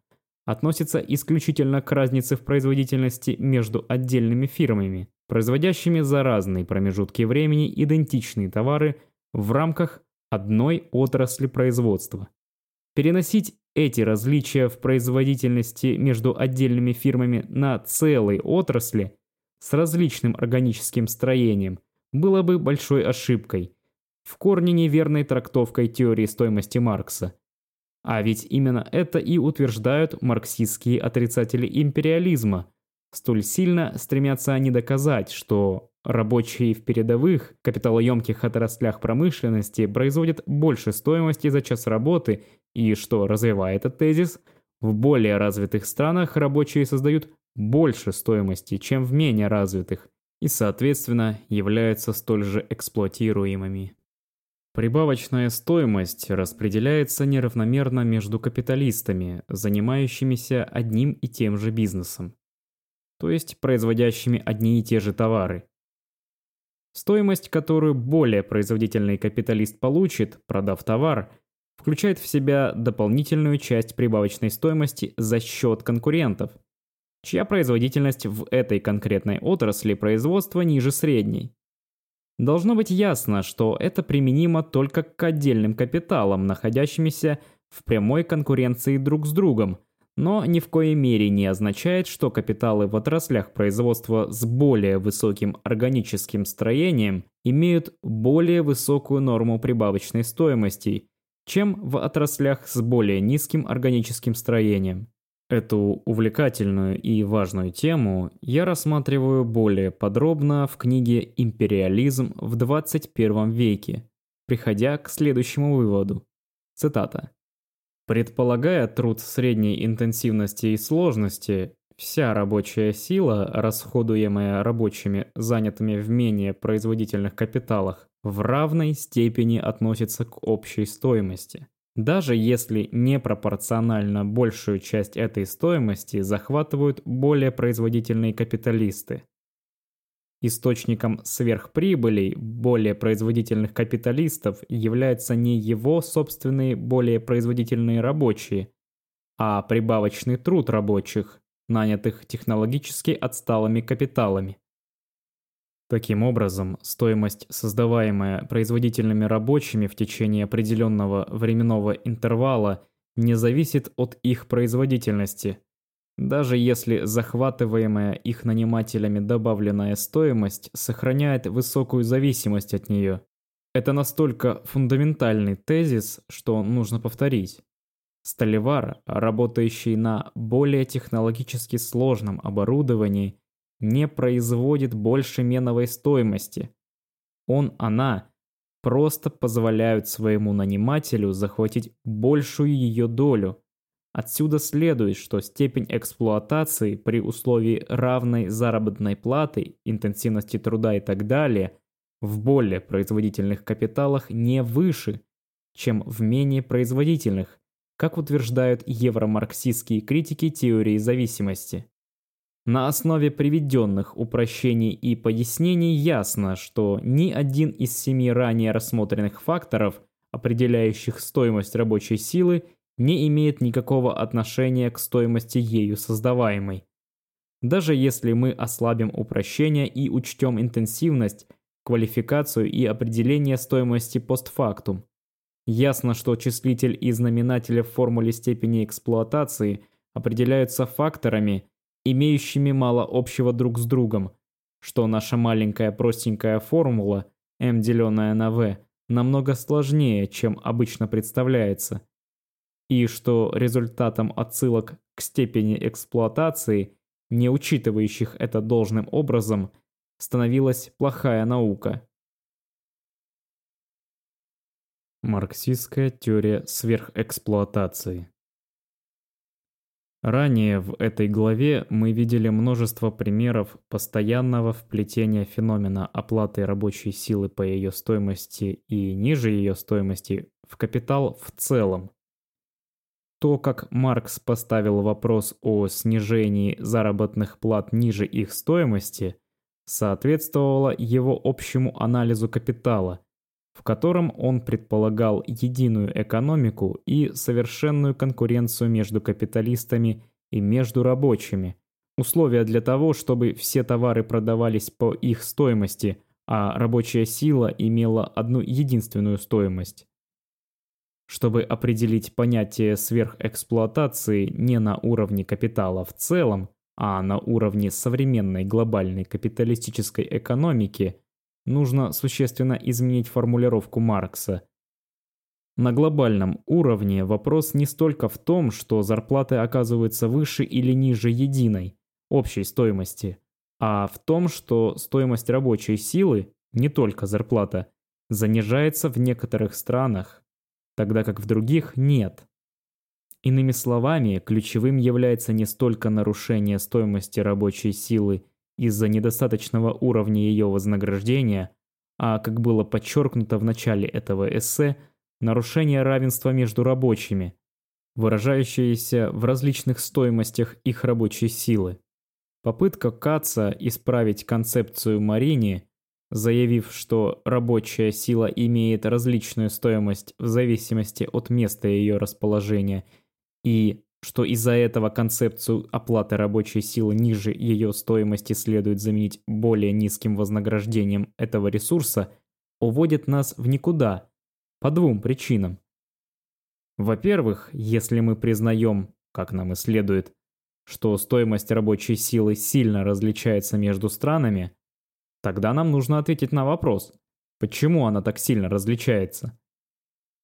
относятся исключительно к разнице в производительности между отдельными фирмами, производящими за разные промежутки времени идентичные товары в рамках одной отрасли производства. Переносить эти различия в производительности между отдельными фирмами на целые отрасли с различным органическим строением было бы большой ошибкой, в корне неверной трактовкой теории стоимости Маркса. А ведь именно это и утверждают марксистские отрицатели империализма. Столь сильно стремятся они доказать, что Рабочие в передовых, капиталоемких отраслях промышленности производят больше стоимости за час работы и, что развивает этот тезис, в более развитых странах рабочие создают больше стоимости, чем в менее развитых, и, соответственно, являются столь же эксплуатируемыми. Прибавочная стоимость распределяется неравномерно между капиталистами, занимающимися одним и тем же бизнесом. то есть производящими одни и те же товары. Стоимость, которую более производительный капиталист получит, продав товар, включает в себя дополнительную часть прибавочной стоимости за счет конкурентов, чья производительность в этой конкретной отрасли производства ниже средней. Должно быть ясно, что это применимо только к отдельным капиталам, находящимися в прямой конкуренции друг с другом, но ни в коей мере не означает, что капиталы в отраслях производства с более высоким органическим строением имеют более высокую норму прибавочной стоимости, чем в отраслях с более низким органическим строением. Эту увлекательную и важную тему я рассматриваю более подробно в книге «Империализм в 21 веке», приходя к следующему выводу. Цитата. Предполагая труд средней интенсивности и сложности, вся рабочая сила, расходуемая рабочими, занятыми в менее производительных капиталах, в равной степени относится к общей стоимости даже если непропорционально большую часть этой стоимости захватывают более производительные капиталисты. Источником сверхприбылей более производительных капиталистов являются не его собственные более производительные рабочие, а прибавочный труд рабочих, нанятых технологически отсталыми капиталами. Таким образом, стоимость, создаваемая производительными рабочими в течение определенного временного интервала, не зависит от их производительности. Даже если захватываемая их нанимателями добавленная стоимость сохраняет высокую зависимость от нее. Это настолько фундаментальный тезис, что нужно повторить. Столевар, работающий на более технологически сложном оборудовании, не производит больше меновой стоимости. Он, она просто позволяют своему нанимателю захватить большую ее долю. Отсюда следует, что степень эксплуатации при условии равной заработной платы, интенсивности труда и так далее в более производительных капиталах не выше, чем в менее производительных, как утверждают евромарксистские критики теории зависимости. На основе приведенных упрощений и пояснений ясно, что ни один из семи ранее рассмотренных факторов, определяющих стоимость рабочей силы, не имеет никакого отношения к стоимости ею создаваемой. Даже если мы ослабим упрощение и учтем интенсивность, квалификацию и определение стоимости постфактум, ясно, что числитель и знаменатель в формуле степени эксплуатации определяются факторами, имеющими мало общего друг с другом, что наша маленькая простенькая формула m деленная на v намного сложнее, чем обычно представляется, и что результатом отсылок к степени эксплуатации, не учитывающих это должным образом, становилась плохая наука. Марксистская теория сверхэксплуатации Ранее в этой главе мы видели множество примеров постоянного вплетения феномена оплаты рабочей силы по ее стоимости и ниже ее стоимости в капитал в целом. То, как Маркс поставил вопрос о снижении заработных плат ниже их стоимости, соответствовало его общему анализу капитала – в котором он предполагал единую экономику и совершенную конкуренцию между капиталистами и между рабочими. Условия для того, чтобы все товары продавались по их стоимости, а рабочая сила имела одну единственную стоимость. Чтобы определить понятие сверхэксплуатации не на уровне капитала в целом, а на уровне современной глобальной капиталистической экономики – нужно существенно изменить формулировку Маркса. На глобальном уровне вопрос не столько в том, что зарплаты оказываются выше или ниже единой, общей стоимости, а в том, что стоимость рабочей силы, не только зарплата, занижается в некоторых странах, тогда как в других нет. Иными словами, ключевым является не столько нарушение стоимости рабочей силы из-за недостаточного уровня ее вознаграждения, а, как было подчеркнуто в начале этого эссе, нарушение равенства между рабочими, выражающееся в различных стоимостях их рабочей силы. Попытка Каца исправить концепцию Марини, заявив, что рабочая сила имеет различную стоимость в зависимости от места ее расположения, и что из-за этого концепцию оплаты рабочей силы ниже ее стоимости следует заменить более низким вознаграждением этого ресурса, уводит нас в никуда по двум причинам. Во-первых, если мы признаем, как нам и следует, что стоимость рабочей силы сильно различается между странами, тогда нам нужно ответить на вопрос, почему она так сильно различается.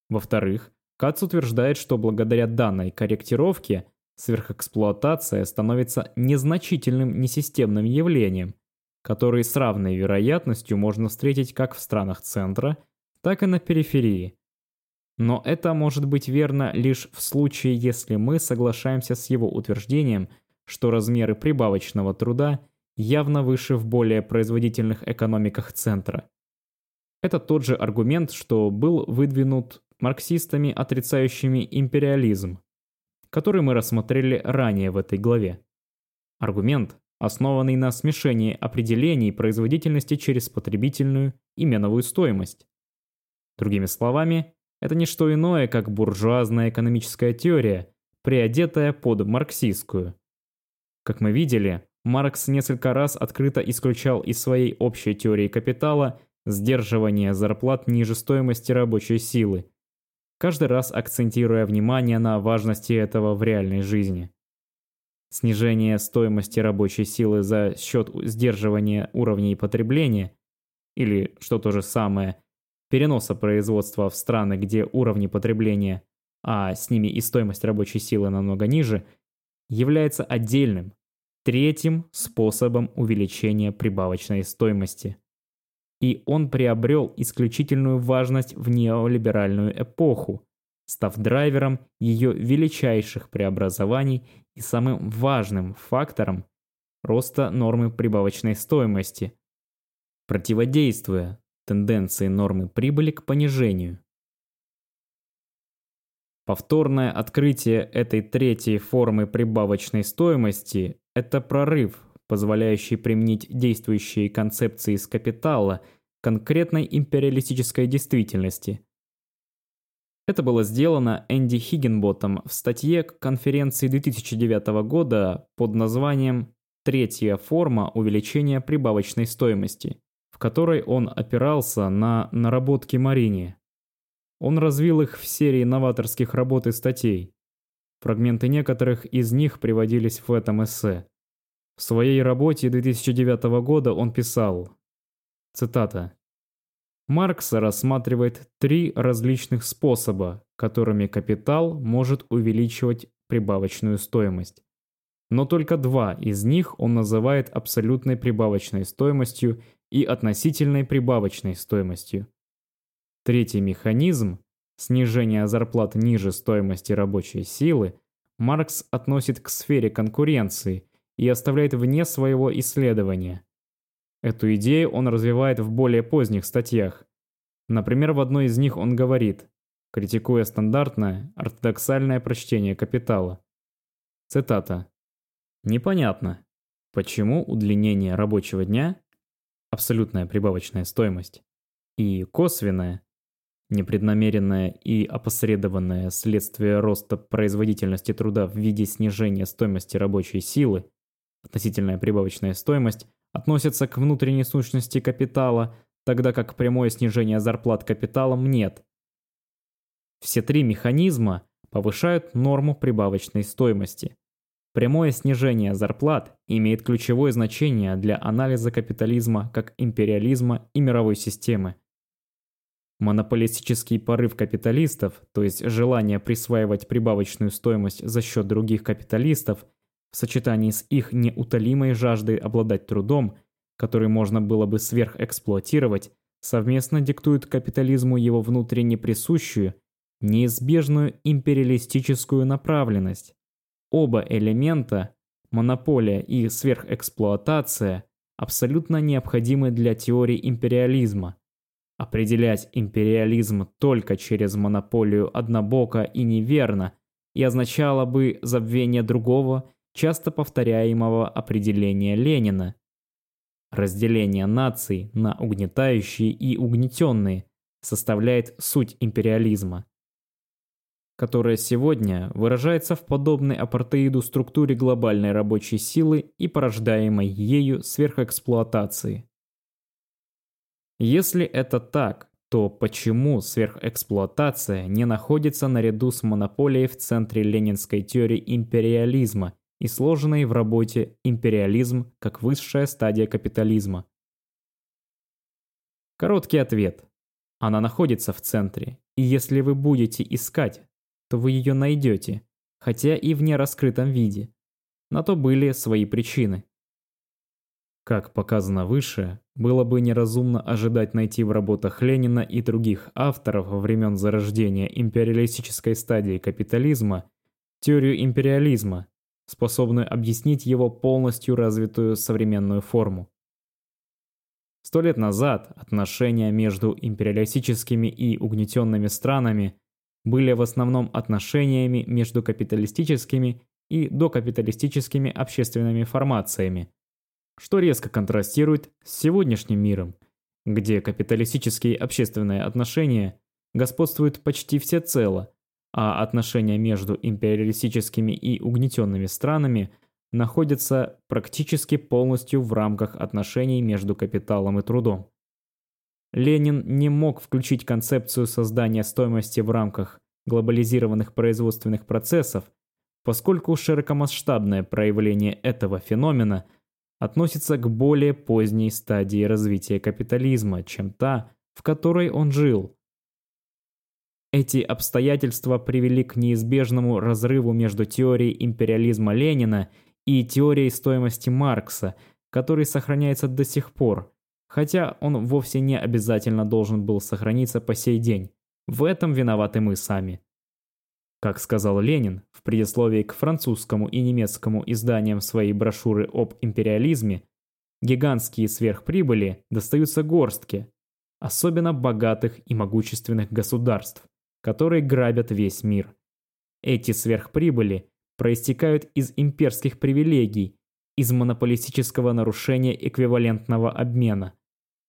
Во-вторых, Кац утверждает, что благодаря данной корректировке сверхэксплуатация становится незначительным несистемным явлением, который с равной вероятностью можно встретить как в странах центра, так и на периферии. Но это может быть верно лишь в случае, если мы соглашаемся с его утверждением, что размеры прибавочного труда явно выше в более производительных экономиках центра. Это тот же аргумент, что был выдвинут марксистами, отрицающими империализм, который мы рассмотрели ранее в этой главе. Аргумент, основанный на смешении определений производительности через потребительную и меновую стоимость. Другими словами, это не что иное, как буржуазная экономическая теория, приодетая под марксистскую. Как мы видели, Маркс несколько раз открыто исключал из своей общей теории капитала сдерживание зарплат ниже стоимости рабочей силы, каждый раз акцентируя внимание на важности этого в реальной жизни. Снижение стоимости рабочей силы за счет сдерживания уровней потребления, или, что то же самое, переноса производства в страны, где уровни потребления, а с ними и стоимость рабочей силы намного ниже, является отдельным, третьим способом увеличения прибавочной стоимости. И он приобрел исключительную важность в неолиберальную эпоху, став драйвером ее величайших преобразований и самым важным фактором роста нормы прибавочной стоимости, противодействуя тенденции нормы прибыли к понижению. Повторное открытие этой третьей формы прибавочной стоимости – это прорыв, позволяющий применить действующие концепции из капитала конкретной империалистической действительности. Это было сделано Энди Хиггинботом в статье к конференции 2009 года под названием «Третья форма увеличения прибавочной стоимости» в которой он опирался на наработки Марини. Он развил их в серии новаторских работ и статей. Фрагменты некоторых из них приводились в этом эссе. В своей работе 2009 года он писал, цитата, Маркс рассматривает три различных способа, которыми капитал может увеличивать прибавочную стоимость. Но только два из них он называет абсолютной прибавочной стоимостью и относительной прибавочной стоимостью. Третий механизм – снижение зарплат ниже стоимости рабочей силы – Маркс относит к сфере конкуренции и оставляет вне своего исследования. Эту идею он развивает в более поздних статьях. Например, в одной из них он говорит, критикуя стандартное, ортодоксальное прочтение капитала. Цитата. «Непонятно, почему удлинение рабочего дня абсолютная прибавочная стоимость, и косвенная, непреднамеренное и опосредованное следствие роста производительности труда в виде снижения стоимости рабочей силы, относительная прибавочная стоимость, относятся к внутренней сущности капитала, тогда как прямое снижение зарплат капиталом нет. Все три механизма повышают норму прибавочной стоимости. Прямое снижение зарплат имеет ключевое значение для анализа капитализма как империализма и мировой системы. Монополистический порыв капиталистов, то есть желание присваивать прибавочную стоимость за счет других капиталистов, в сочетании с их неутолимой жаждой обладать трудом, который можно было бы сверхэксплуатировать, совместно диктует капитализму его внутренне присущую, неизбежную империалистическую направленность. Оба элемента, монополия и сверхэксплуатация, абсолютно необходимы для теории империализма. Определять империализм только через монополию однобоко и неверно и означало бы забвение другого, часто повторяемого определения Ленина. Разделение наций на угнетающие и угнетенные составляет суть империализма, которая сегодня выражается в подобной апартеиду структуре глобальной рабочей силы и порождаемой ею сверхэксплуатации. Если это так, то почему сверхэксплуатация не находится наряду с монополией в центре ленинской теории империализма и сложенной в работе «Империализм как высшая стадия капитализма»? Короткий ответ. Она находится в центре, и если вы будете искать, то вы ее найдете, хотя и в нераскрытом виде. На то были свои причины. Как показано выше, было бы неразумно ожидать найти в работах Ленина и других авторов во времен зарождения империалистической стадии капитализма теорию империализма, способную объяснить его полностью развитую современную форму. Сто лет назад отношения между империалистическими и угнетенными странами были в основном отношениями между капиталистическими и докапиталистическими общественными формациями, что резко контрастирует с сегодняшним миром, где капиталистические общественные отношения господствуют почти всецело, а отношения между империалистическими и угнетенными странами находятся практически полностью в рамках отношений между капиталом и трудом. Ленин не мог включить концепцию создания стоимости в рамках глобализированных производственных процессов, поскольку широкомасштабное проявление этого феномена – относится к более поздней стадии развития капитализма, чем та, в которой он жил. Эти обстоятельства привели к неизбежному разрыву между теорией империализма Ленина и теорией стоимости Маркса, который сохраняется до сих пор, хотя он вовсе не обязательно должен был сохраниться по сей день. В этом виноваты мы сами. Как сказал Ленин в предисловии к французскому и немецкому изданиям своей брошюры об империализме, гигантские сверхприбыли достаются горстке, особенно богатых и могущественных государств, которые грабят весь мир. Эти сверхприбыли проистекают из имперских привилегий, из монополистического нарушения эквивалентного обмена.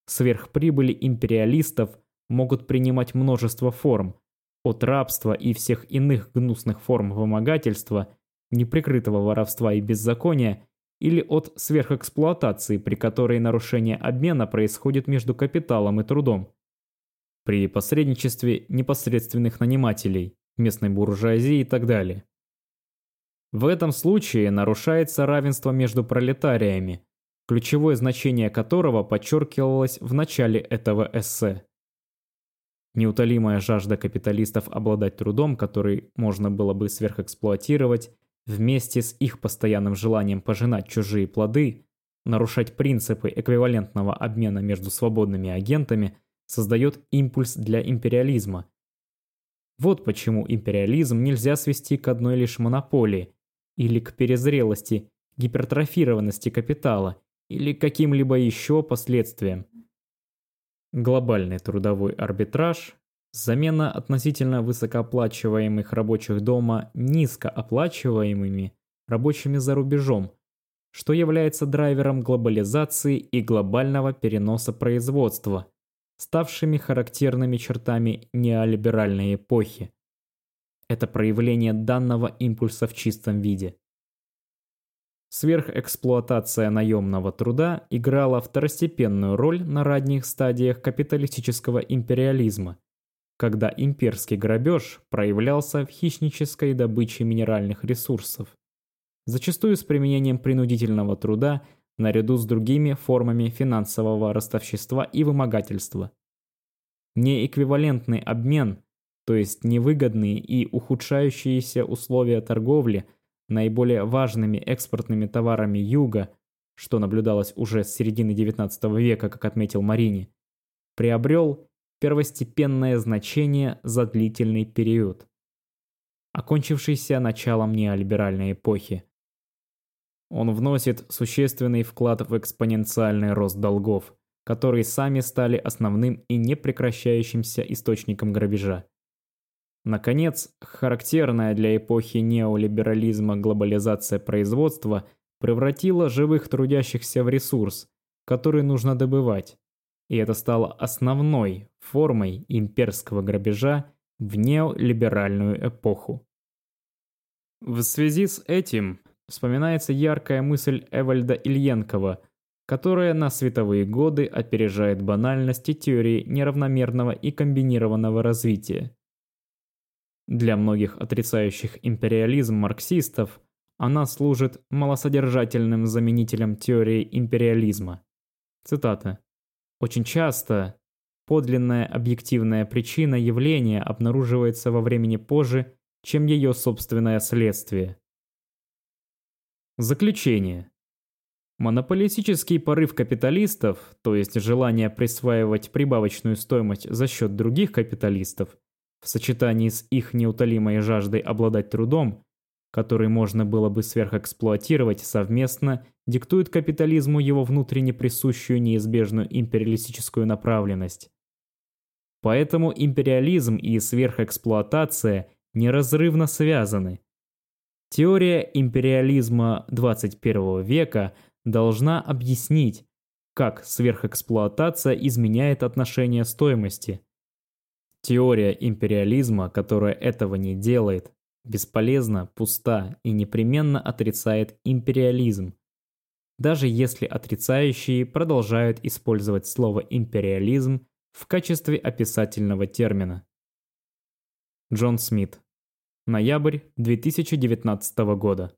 Сверхприбыли империалистов могут принимать множество форм – от рабства и всех иных гнусных форм вымогательства, неприкрытого воровства и беззакония, или от сверхэксплуатации, при которой нарушение обмена происходит между капиталом и трудом. При посредничестве непосредственных нанимателей, местной буржуазии и так далее. В этом случае нарушается равенство между пролетариями, ключевое значение которого подчеркивалось в начале этого эссе. Неутолимая жажда капиталистов обладать трудом, который можно было бы сверхэксплуатировать, вместе с их постоянным желанием пожинать чужие плоды, нарушать принципы эквивалентного обмена между свободными агентами, создает импульс для империализма. Вот почему империализм нельзя свести к одной лишь монополии, или к перезрелости, гипертрофированности капитала, или каким-либо еще последствиям. Глобальный трудовой арбитраж – замена относительно высокооплачиваемых рабочих дома низкооплачиваемыми рабочими за рубежом, что является драйвером глобализации и глобального переноса производства, ставшими характерными чертами неолиберальной эпохи. Это проявление данного импульса в чистом виде. Сверхэксплуатация наемного труда играла второстепенную роль на ранних стадиях капиталистического империализма, когда имперский грабеж проявлялся в хищнической добыче минеральных ресурсов, зачастую с применением принудительного труда наряду с другими формами финансового ростовщества и вымогательства. Неэквивалентный обмен, то есть невыгодные и ухудшающиеся условия торговли – наиболее важными экспортными товарами Юга, что наблюдалось уже с середины XIX века, как отметил Марини, приобрел первостепенное значение за длительный период, окончившийся началом неолиберальной эпохи. Он вносит существенный вклад в экспоненциальный рост долгов, которые сами стали основным и непрекращающимся источником грабежа. Наконец, характерная для эпохи неолиберализма глобализация производства превратила живых трудящихся в ресурс, который нужно добывать. И это стало основной формой имперского грабежа в неолиберальную эпоху. В связи с этим вспоминается яркая мысль Эвальда Ильенкова, которая на световые годы опережает банальности теории неравномерного и комбинированного развития. Для многих отрицающих империализм марксистов она служит малосодержательным заменителем теории империализма. Цитата. «Очень часто подлинная объективная причина явления обнаруживается во времени позже, чем ее собственное следствие». Заключение. Монополистический порыв капиталистов, то есть желание присваивать прибавочную стоимость за счет других капиталистов, в сочетании с их неутолимой жаждой обладать трудом, который можно было бы сверхэксплуатировать совместно, диктует капитализму его внутренне присущую неизбежную империалистическую направленность. Поэтому империализм и сверхэксплуатация неразрывно связаны. Теория империализма 21 века должна объяснить, как сверхэксплуатация изменяет отношение стоимости – Теория империализма, которая этого не делает, бесполезна, пуста и непременно отрицает империализм. Даже если отрицающие продолжают использовать слово «империализм» в качестве описательного термина. Джон Смит. Ноябрь 2019 года.